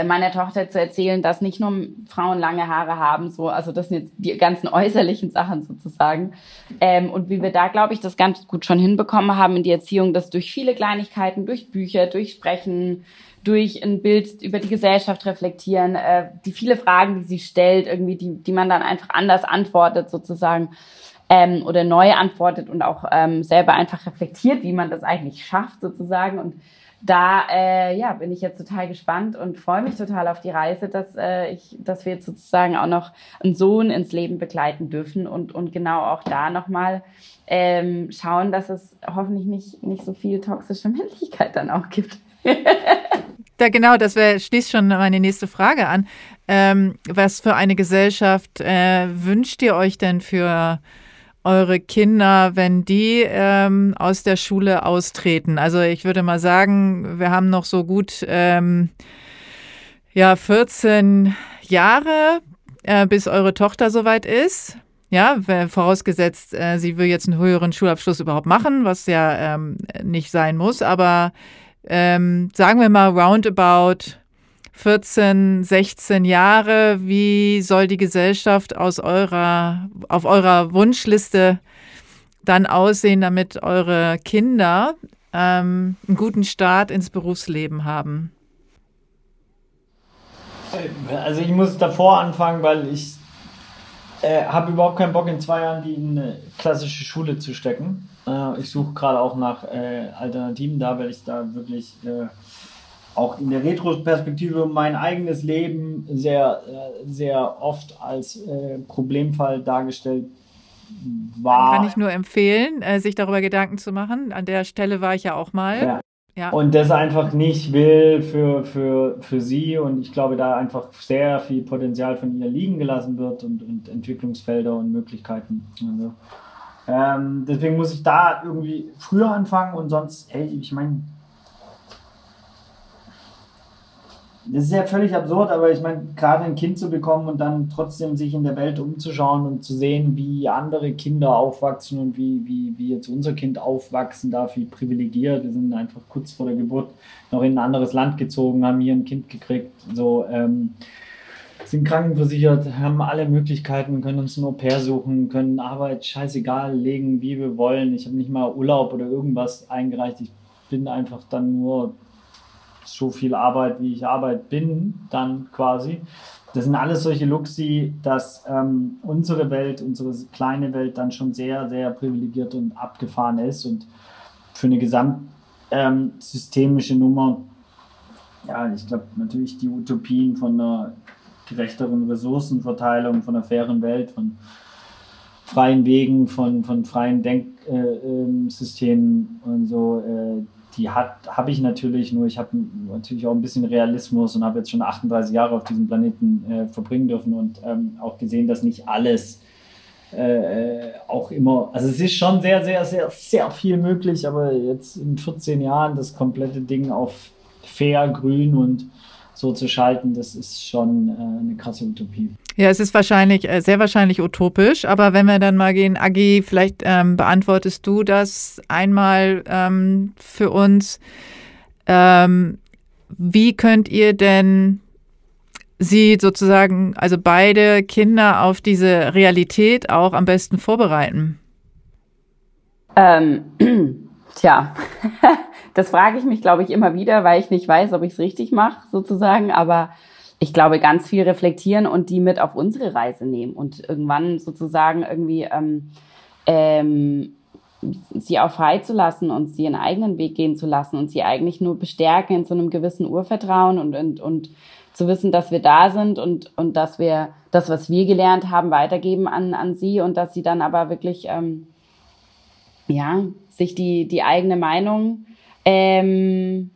meiner Tochter zu erzählen, dass nicht nur Frauen lange Haare haben, so, also das sind jetzt die ganzen äußerlichen Sachen sozusagen. Ähm, und wie wir da, glaube ich, das ganz gut schon hinbekommen haben in die Erziehung, dass durch viele Kleinigkeiten, durch Bücher, durch Sprechen, durch ein Bild über die Gesellschaft reflektieren, äh, die viele Fragen, die sie stellt, irgendwie, die, die man dann einfach anders antwortet sozusagen ähm, oder neu antwortet und auch ähm, selber einfach reflektiert, wie man das eigentlich schafft sozusagen und da äh, ja, bin ich jetzt total gespannt und freue mich total auf die Reise, dass, äh, ich, dass wir jetzt sozusagen auch noch einen Sohn ins Leben begleiten dürfen und, und genau auch da nochmal ähm, schauen, dass es hoffentlich nicht, nicht so viel toxische Männlichkeit dann auch gibt. Ja, genau, das wär, schließt schon meine nächste Frage an. Ähm, was für eine Gesellschaft äh, wünscht ihr euch denn für eure Kinder, wenn die ähm, aus der Schule austreten? Also ich würde mal sagen, wir haben noch so gut ähm, ja 14 Jahre, äh, bis eure Tochter soweit ist. Ja, vorausgesetzt, äh, sie will jetzt einen höheren Schulabschluss überhaupt machen, was ja ähm, nicht sein muss. Aber ähm, sagen wir mal roundabout 14, 16 Jahre. Wie soll die Gesellschaft aus eurer, auf eurer Wunschliste dann aussehen, damit eure Kinder ähm, einen guten Start ins Berufsleben haben? Also ich muss davor anfangen, weil ich äh, habe überhaupt keinen Bock in zwei Jahren die in eine klassische Schule zu stecken. Äh, ich suche gerade auch nach äh, Alternativen da, weil ich da wirklich äh, auch in der Retrospektive mein eigenes Leben sehr, äh, sehr oft als äh, Problemfall dargestellt war. Kann ich nur empfehlen, sich darüber Gedanken zu machen. An der Stelle war ich ja auch mal. Ja. Ja. Und das einfach nicht will für, für, für sie und ich glaube, da einfach sehr viel Potenzial von ihr liegen gelassen wird und, und Entwicklungsfelder und Möglichkeiten. Also, ähm, deswegen muss ich da irgendwie früher anfangen und sonst, hey, ich meine, das ist ja völlig absurd, aber ich meine, gerade ein Kind zu bekommen und dann trotzdem sich in der Welt umzuschauen und zu sehen, wie andere Kinder aufwachsen und wie, wie, wie jetzt unser Kind aufwachsen darf, wie privilegiert. Wir sind einfach kurz vor der Geburt noch in ein anderes Land gezogen, haben hier ein Kind gekriegt, so, ähm, sind krankenversichert, haben alle Möglichkeiten, können uns ein Au-pair suchen, können Arbeit scheißegal legen, wie wir wollen. Ich habe nicht mal Urlaub oder irgendwas eingereicht. Ich bin einfach dann nur so viel Arbeit, wie ich Arbeit bin, dann quasi. Das sind alles solche Luxi, dass ähm, unsere Welt, unsere kleine Welt dann schon sehr, sehr privilegiert und abgefahren ist und für eine gesamtsystemische ähm, Nummer, ja, ich glaube natürlich die Utopien von einer gerechteren Ressourcenverteilung, von einer fairen Welt, von freien Wegen, von, von freien Denksystemen äh, und so, äh, die habe ich natürlich, nur ich habe natürlich auch ein bisschen Realismus und habe jetzt schon 38 Jahre auf diesem Planeten äh, verbringen dürfen und ähm, auch gesehen, dass nicht alles äh, auch immer, also es ist schon sehr, sehr, sehr, sehr viel möglich, aber jetzt in 14 Jahren das komplette Ding auf fair, grün und so zu schalten, das ist schon äh, eine krasse Utopie. Ja, es ist wahrscheinlich, äh, sehr wahrscheinlich utopisch, aber wenn wir dann mal gehen, Agi, vielleicht ähm, beantwortest du das einmal ähm, für uns. Ähm, wie könnt ihr denn sie sozusagen, also beide Kinder auf diese Realität auch am besten vorbereiten? Ähm, tja, das frage ich mich, glaube ich, immer wieder, weil ich nicht weiß, ob ich es richtig mache, sozusagen. Aber ich glaube, ganz viel reflektieren und die mit auf unsere Reise nehmen und irgendwann sozusagen irgendwie ähm, ähm, sie auch freizulassen und sie ihren eigenen Weg gehen zu lassen und sie eigentlich nur bestärken in so einem gewissen Urvertrauen und, und, und zu wissen, dass wir da sind und, und dass wir das, was wir gelernt haben, weitergeben an, an sie und dass sie dann aber wirklich, ähm, ja, sich die, die eigene Meinung ähm,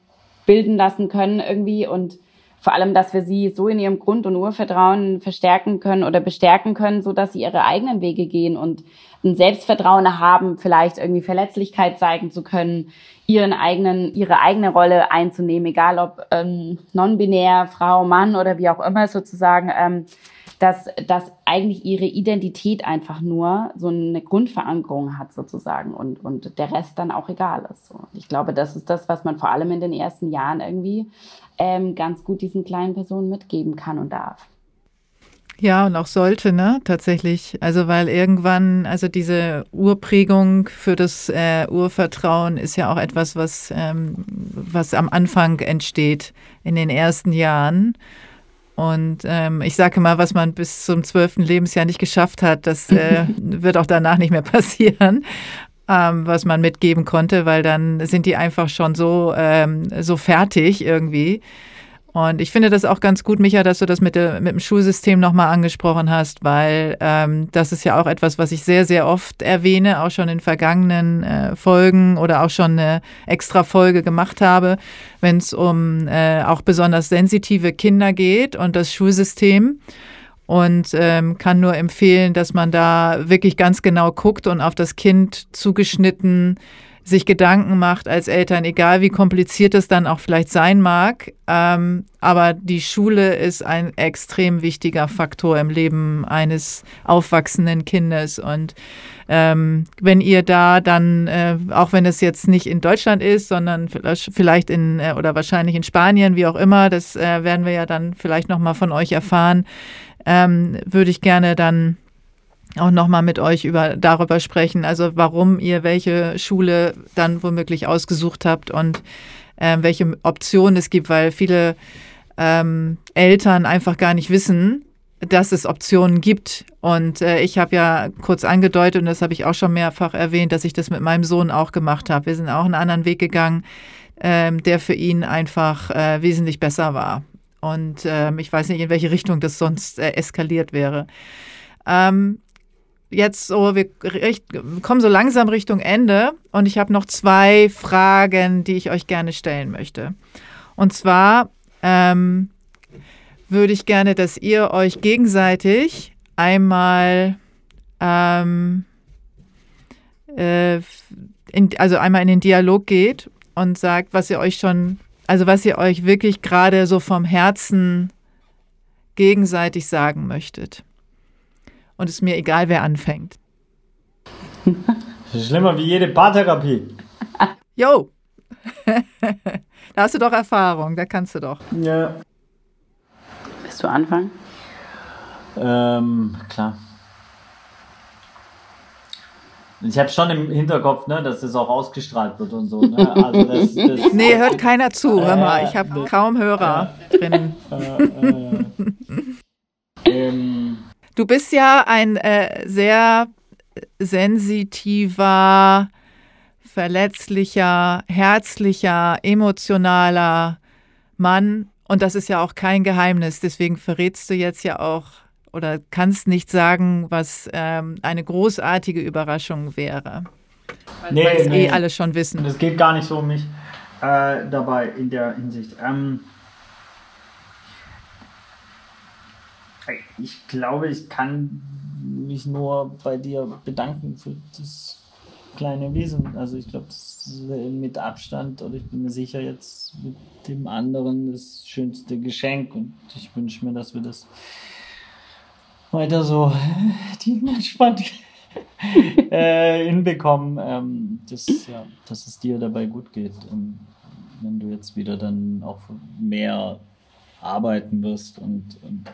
bilden lassen können irgendwie und vor allem, dass wir sie so in ihrem Grund- und Urvertrauen verstärken können oder bestärken können, so dass sie ihre eigenen Wege gehen und ein Selbstvertrauen haben, vielleicht irgendwie Verletzlichkeit zeigen zu können, ihren eigenen, ihre eigene Rolle einzunehmen, egal ob ähm, non-binär, Frau, Mann oder wie auch immer sozusagen. Ähm, dass, dass eigentlich ihre Identität einfach nur so eine Grundverankerung hat sozusagen und, und der Rest dann auch egal ist. So. Ich glaube, das ist das, was man vor allem in den ersten Jahren irgendwie ähm, ganz gut diesen kleinen Personen mitgeben kann und darf. Ja, und auch sollte, ne, tatsächlich. Also, weil irgendwann, also diese Urprägung für das äh, Urvertrauen ist ja auch etwas, was, ähm, was am Anfang entsteht in den ersten Jahren. Und ähm, ich sage mal, was man bis zum zwölften Lebensjahr nicht geschafft hat, das äh, wird auch danach nicht mehr passieren, ähm, was man mitgeben konnte, weil dann sind die einfach schon so, ähm, so fertig irgendwie. Und ich finde das auch ganz gut, Micha, dass du das mit, der, mit dem Schulsystem nochmal angesprochen hast, weil ähm, das ist ja auch etwas, was ich sehr, sehr oft erwähne, auch schon in vergangenen äh, Folgen oder auch schon eine extra Folge gemacht habe, wenn es um äh, auch besonders sensitive Kinder geht und das Schulsystem. Und ähm, kann nur empfehlen, dass man da wirklich ganz genau guckt und auf das Kind zugeschnitten sich Gedanken macht als Eltern, egal wie kompliziert es dann auch vielleicht sein mag. Ähm, aber die Schule ist ein extrem wichtiger Faktor im Leben eines aufwachsenden Kindes. Und ähm, wenn ihr da dann, äh, auch wenn es jetzt nicht in Deutschland ist, sondern vielleicht in äh, oder wahrscheinlich in Spanien, wie auch immer, das äh, werden wir ja dann vielleicht nochmal von euch erfahren, ähm, würde ich gerne dann auch nochmal mit euch über, darüber sprechen, also warum ihr welche Schule dann womöglich ausgesucht habt und äh, welche Optionen es gibt, weil viele ähm, Eltern einfach gar nicht wissen, dass es Optionen gibt. Und äh, ich habe ja kurz angedeutet, und das habe ich auch schon mehrfach erwähnt, dass ich das mit meinem Sohn auch gemacht habe. Wir sind auch einen anderen Weg gegangen, ähm, der für ihn einfach äh, wesentlich besser war. Und ähm, ich weiß nicht, in welche Richtung das sonst äh, eskaliert wäre. Ähm, jetzt so, wir kommen so langsam Richtung Ende und ich habe noch zwei Fragen, die ich euch gerne stellen möchte. Und zwar, ähm, würde ich gerne, dass ihr euch gegenseitig einmal, ähm, äh, in, also einmal in den Dialog geht und sagt, was ihr euch schon, also was ihr euch wirklich gerade so vom Herzen gegenseitig sagen möchtet. Und es ist mir egal, wer anfängt. Schlimmer wie jede Paartherapie. Jo! da hast du doch Erfahrung, da kannst du doch. Ja. Willst du anfangen? Ähm, klar. Ich habe schon im Hinterkopf, ne, dass das auch ausgestrahlt wird und so. Ne? Also das, das, nee, hört keiner zu. Hör mal, ich habe kaum Hörer drin. Äh, äh, ähm, Du bist ja ein äh, sehr sensitiver, verletzlicher, herzlicher, emotionaler Mann und das ist ja auch kein Geheimnis. Deswegen verrätst du jetzt ja auch oder kannst nicht sagen, was ähm, eine großartige Überraschung wäre. Weil, Nee, weil es nee. eh alle schon wissen. Es geht gar nicht so um mich äh, dabei in der Hinsicht. Ähm, ich glaube, ich kann mich nur bei dir bedanken für das kleine Wesen. Also ich glaube, das ist mit Abstand oder ich bin mir sicher jetzt mit dem anderen das schönste Geschenk und ich wünsche mir, dass wir das weiter so äh, tiefenentspannt äh, hinbekommen, ähm, dass, ja, dass es dir dabei gut geht. Ähm, wenn du jetzt wieder dann auch mehr arbeiten wirst und, und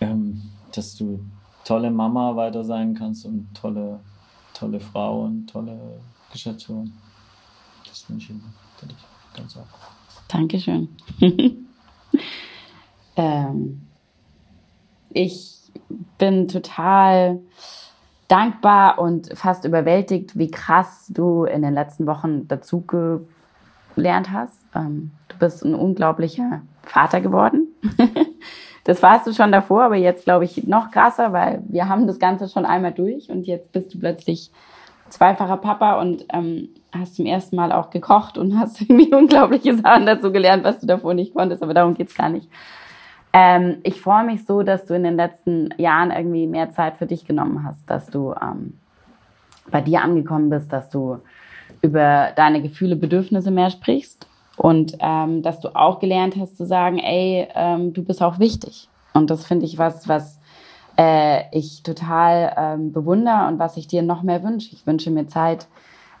ähm, dass du tolle Mama weiter sein kannst und tolle, tolle Frau und tolle Geschäftsführerin. Das wünsche ich für dich ganz arg. Dankeschön. ähm, ich bin total dankbar und fast überwältigt, wie krass du in den letzten Wochen dazu gelernt hast. Ähm, du bist ein unglaublicher Vater geworden. das warst du schon davor, aber jetzt glaube ich noch krasser, weil wir haben das Ganze schon einmal durch und jetzt bist du plötzlich zweifacher Papa und ähm, hast zum ersten Mal auch gekocht und hast irgendwie unglaubliche Sachen dazu gelernt, was du davor nicht konntest, aber darum geht's gar nicht. Ähm, ich freue mich so, dass du in den letzten Jahren irgendwie mehr Zeit für dich genommen hast, dass du ähm, bei dir angekommen bist, dass du über deine Gefühle, Bedürfnisse mehr sprichst und ähm, dass du auch gelernt hast zu sagen, ey, ähm, du bist auch wichtig. Und das finde ich was, was äh, ich total ähm, bewundere und was ich dir noch mehr wünsche. Ich wünsche mir Zeit.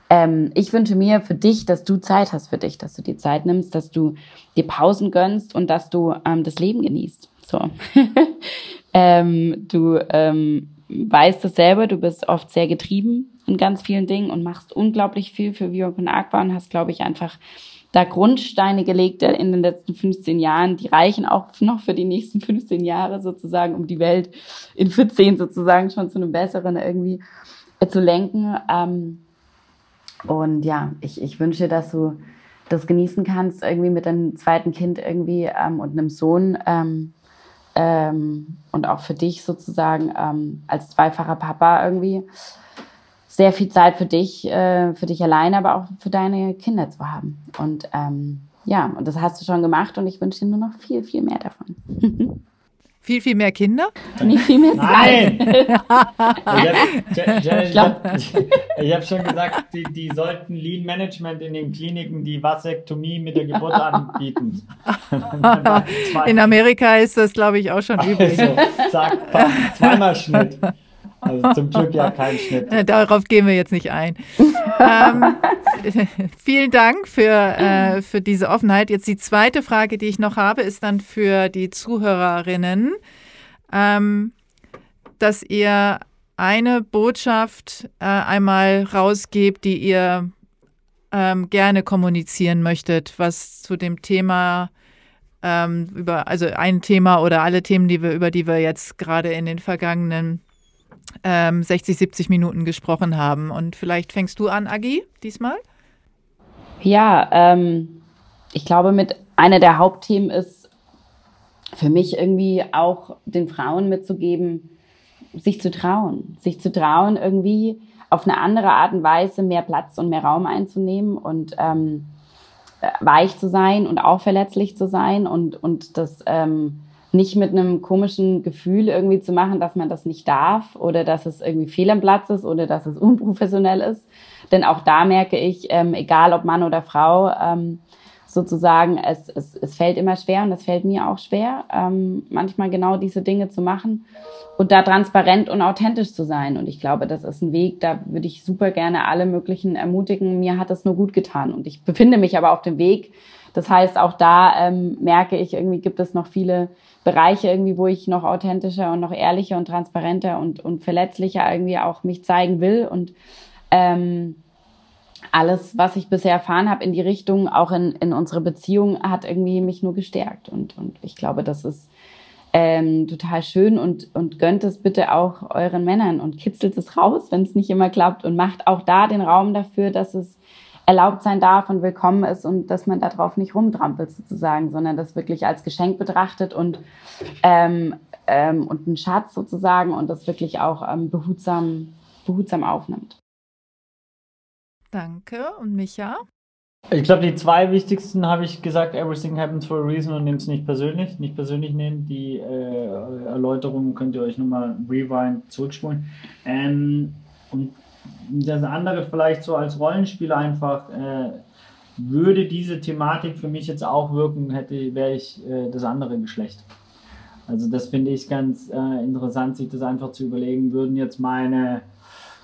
Ähm, ich wünsche mir für dich, dass du Zeit hast für dich, dass du dir Zeit nimmst, dass du dir Pausen gönnst und dass du ähm, das Leben genießt. So. ähm, du ähm, weißt es selber, du bist oft sehr getrieben in ganz vielen Dingen und machst unglaublich viel für und Aqua und hast, glaube ich, einfach da Grundsteine gelegt in den letzten 15 Jahren. Die reichen auch noch für die nächsten 15 Jahre sozusagen, um die Welt in 14 sozusagen schon zu einem besseren irgendwie zu lenken. Ähm, und ja, ich, ich wünsche, dass du das genießen kannst, irgendwie mit deinem zweiten Kind irgendwie ähm, und einem Sohn ähm, ähm, und auch für dich sozusagen ähm, als zweifacher Papa irgendwie sehr viel Zeit für dich, äh, für dich alleine, aber auch für deine Kinder zu haben. Und ähm, ja, und das hast du schon gemacht und ich wünsche dir nur noch viel, viel mehr davon. Viel, viel mehr Kinder? Nicht viel mehr Zeit. Nein! ich habe ich hab, ich hab schon gesagt, die, die sollten Lean Management in den Kliniken die Vasektomie mit der Geburt anbieten. In Amerika ist das, glaube ich, auch schon üblich. Also, zack, bam, zweimal Schnitt. Also zum Glück ja kein Schnitt. Äh, Darauf gehen wir jetzt nicht ein. ähm, vielen Dank für, äh, für diese Offenheit. Jetzt die zweite Frage, die ich noch habe, ist dann für die Zuhörerinnen, ähm, dass ihr eine Botschaft äh, einmal rausgebt, die ihr ähm, gerne kommunizieren möchtet, was zu dem Thema ähm, über, also ein Thema oder alle Themen, die wir, über die wir jetzt gerade in den vergangenen ähm, 60, 70 Minuten gesprochen haben. Und vielleicht fängst du an, Agi, diesmal? Ja, ähm, ich glaube, mit einer der Hauptthemen ist für mich irgendwie auch den Frauen mitzugeben, sich zu trauen, sich zu trauen, irgendwie auf eine andere Art und Weise mehr Platz und mehr Raum einzunehmen und ähm, weich zu sein und auch verletzlich zu sein und, und das ähm, nicht mit einem komischen Gefühl irgendwie zu machen, dass man das nicht darf oder dass es irgendwie fehl am Platz ist oder dass es unprofessionell ist. Denn auch da merke ich, ähm, egal ob Mann oder Frau, ähm, sozusagen, es, es, es fällt immer schwer und es fällt mir auch schwer, ähm, manchmal genau diese Dinge zu machen und da transparent und authentisch zu sein. Und ich glaube, das ist ein Weg, da würde ich super gerne alle möglichen ermutigen. Mir hat das nur gut getan und ich befinde mich aber auf dem Weg. Das heißt, auch da ähm, merke ich, irgendwie gibt es noch viele Bereiche irgendwie, wo ich noch authentischer und noch ehrlicher und transparenter und, und verletzlicher irgendwie auch mich zeigen will und ähm, alles, was ich bisher erfahren habe in die Richtung, auch in, in unsere Beziehung, hat irgendwie mich nur gestärkt. Und, und ich glaube, das ist ähm, total schön und, und gönnt es bitte auch euren Männern und kitzelt es raus, wenn es nicht immer klappt und macht auch da den Raum dafür, dass es erlaubt sein darf und willkommen ist und dass man darauf nicht rumtrampelt sozusagen, sondern das wirklich als Geschenk betrachtet und, ähm, ähm, und einen Schatz sozusagen und das wirklich auch ähm, behutsam, behutsam aufnimmt. Danke. Und Micha? Ich glaube, die zwei wichtigsten habe ich gesagt, everything happens for a reason und nehmt es nicht persönlich. Nicht persönlich nehmen. Die äh, Erläuterungen könnt ihr euch nochmal rewind zurückspulen. Ähm, und das andere vielleicht so als Rollenspieler einfach, äh, würde diese Thematik für mich jetzt auch wirken, hätte, wäre ich äh, das andere Geschlecht. Also das finde ich ganz äh, interessant, sich das einfach zu überlegen, würden jetzt meine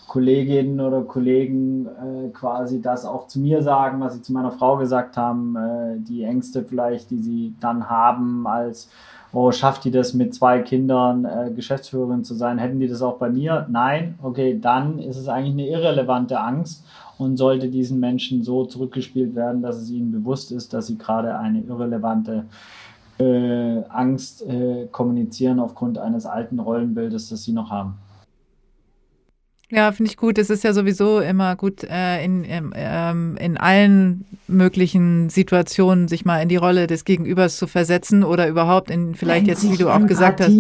Kolleginnen oder Kollegen äh, quasi das auch zu mir sagen, was sie zu meiner Frau gesagt haben, äh, die Ängste vielleicht, die sie dann haben als, oh, schafft die das mit zwei Kindern äh, Geschäftsführerin zu sein, hätten die das auch bei mir? Nein, okay, dann ist es eigentlich eine irrelevante Angst und sollte diesen Menschen so zurückgespielt werden, dass es ihnen bewusst ist, dass sie gerade eine irrelevante äh, Angst äh, kommunizieren aufgrund eines alten Rollenbildes, das sie noch haben. Ja, finde ich gut. Es ist ja sowieso immer gut, äh, in, in, ähm, in allen möglichen Situationen sich mal in die Rolle des Gegenübers zu versetzen oder überhaupt in vielleicht jetzt, wie du auch gesagt hast.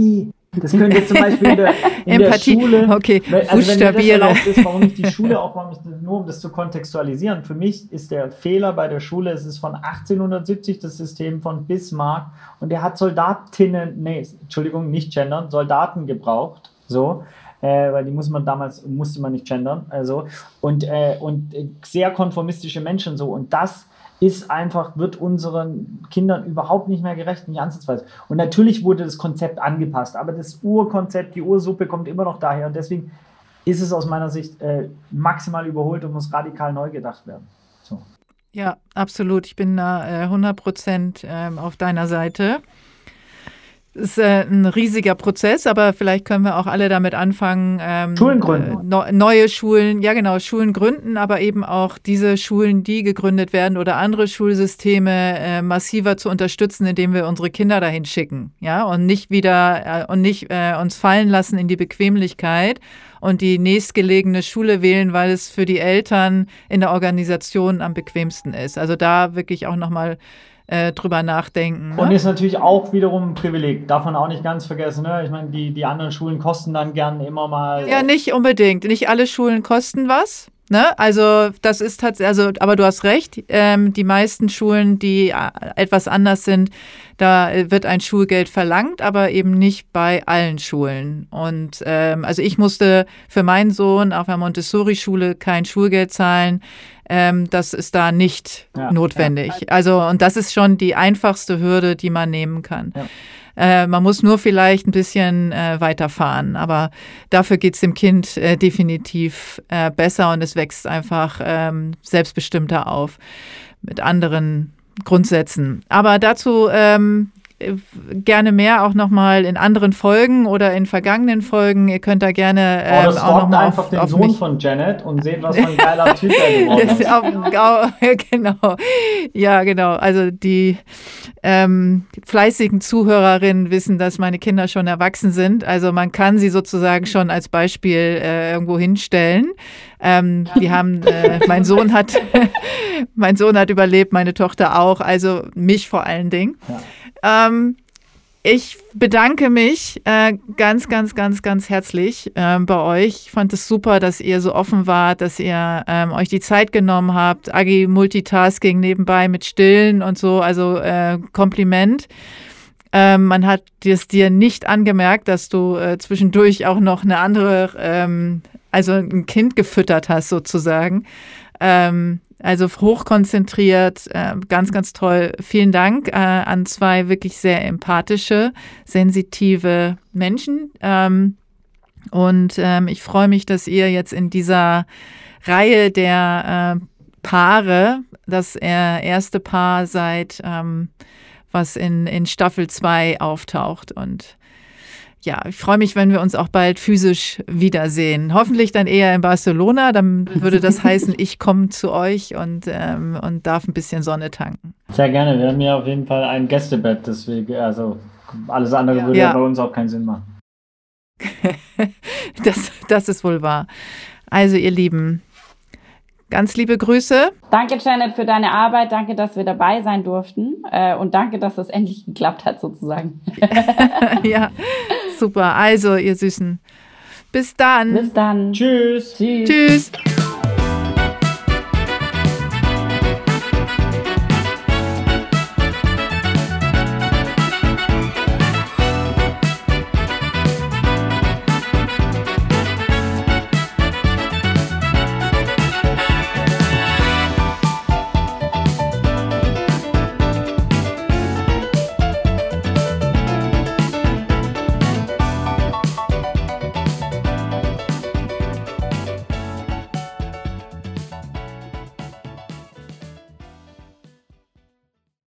Das könnte jetzt zum Beispiel in der, in Empathie. der Schule. Okay, also buchstabiere. Wenn ist, warum ich die Schule auch, warum ich, nur um das zu kontextualisieren. Für mich ist der Fehler bei der Schule, es ist von 1870 das System von Bismarck und der hat Soldatinnen, nee, Entschuldigung, nicht gendern, Soldaten gebraucht. So, äh, weil die muss man damals, musste man nicht gendern, also, und, äh, und sehr konformistische Menschen so, und das ist einfach, wird unseren Kindern überhaupt nicht mehr gerecht, nicht ansatzweise. Und natürlich wurde das Konzept angepasst, aber das Urkonzept, die Ursuppe kommt immer noch daher und deswegen ist es aus meiner Sicht äh, maximal überholt und muss radikal neu gedacht werden. So. Ja, absolut. Ich bin da äh, 100 Prozent ähm, auf deiner Seite ist äh, ein riesiger Prozess, aber vielleicht können wir auch alle damit anfangen. Ähm, Schulen gründen. Äh, neue Schulen, ja genau, Schulen gründen, aber eben auch diese Schulen, die gegründet werden oder andere Schulsysteme äh, massiver zu unterstützen, indem wir unsere Kinder dahin schicken, ja, und nicht wieder äh, und nicht äh, uns fallen lassen in die Bequemlichkeit und die nächstgelegene Schule wählen, weil es für die Eltern in der Organisation am bequemsten ist. Also da wirklich auch nochmal äh, drüber nachdenken. Ne? Und ist natürlich auch wiederum ein Privileg, darf man auch nicht ganz vergessen. Ne? Ich meine, die, die anderen Schulen kosten dann gern immer mal. Ja, nicht unbedingt. Nicht alle Schulen kosten was. Ne? Also das ist tatsächlich, also, aber du hast recht, ähm, die meisten Schulen, die äh, etwas anders sind, da wird ein Schulgeld verlangt, aber eben nicht bei allen Schulen. Und ähm, also ich musste für meinen Sohn auf der Montessori-Schule kein Schulgeld zahlen. Ähm, das ist da nicht ja, notwendig. Ja. Also, und das ist schon die einfachste Hürde, die man nehmen kann. Ja. Äh, man muss nur vielleicht ein bisschen äh, weiterfahren, aber dafür geht es dem Kind äh, definitiv äh, besser und es wächst einfach ähm, selbstbestimmter auf mit anderen Grundsätzen. Aber dazu ähm, gerne mehr auch nochmal in anderen Folgen oder in vergangenen Folgen. Ihr könnt da gerne ähm, oh, das auch nochmal einfach auf, den auf Sohn mich. von Janet und seht, was für ein geiler Typ er geworden ist. Genau. Ja, genau. Also die ähm, fleißigen Zuhörerinnen wissen, dass meine Kinder schon erwachsen sind. Also man kann sie sozusagen schon als Beispiel äh, irgendwo hinstellen. Ähm, die haben, äh, mein Sohn hat, mein Sohn hat überlebt, meine Tochter auch, also mich vor allen Dingen. Ja. Ähm, ich bedanke mich äh, ganz, ganz, ganz, ganz herzlich äh, bei euch. Ich fand es super, dass ihr so offen wart, dass ihr ähm, euch die Zeit genommen habt. Agi Multitasking nebenbei mit Stillen und so, also äh, Kompliment. Ähm, man hat es dir nicht angemerkt, dass du äh, zwischendurch auch noch eine andere, ähm, also ein Kind gefüttert hast sozusagen. Ähm, also hochkonzentriert, äh, ganz, ganz toll. Vielen Dank äh, an zwei wirklich sehr empathische, sensitive Menschen. Ähm, und ähm, ich freue mich, dass ihr jetzt in dieser Reihe der äh, Paare, das erste Paar seid, ähm, was in, in Staffel 2 auftaucht. Und ja, ich freue mich, wenn wir uns auch bald physisch wiedersehen. Hoffentlich dann eher in Barcelona. Dann würde das heißen, ich komme zu euch und, ähm, und darf ein bisschen Sonne tanken. Sehr gerne. Wir haben ja auf jeden Fall ein Gästebett, deswegen, also alles andere ja. würde ja. bei uns auch keinen Sinn machen. das, das ist wohl wahr. Also, ihr Lieben, Ganz liebe Grüße. Danke, Janet, für deine Arbeit. Danke, dass wir dabei sein durften. Äh, und danke, dass es endlich geklappt hat, sozusagen. ja, super. Also, ihr Süßen. Bis dann. Bis dann. Tschüss. Tschüss. Tschüss.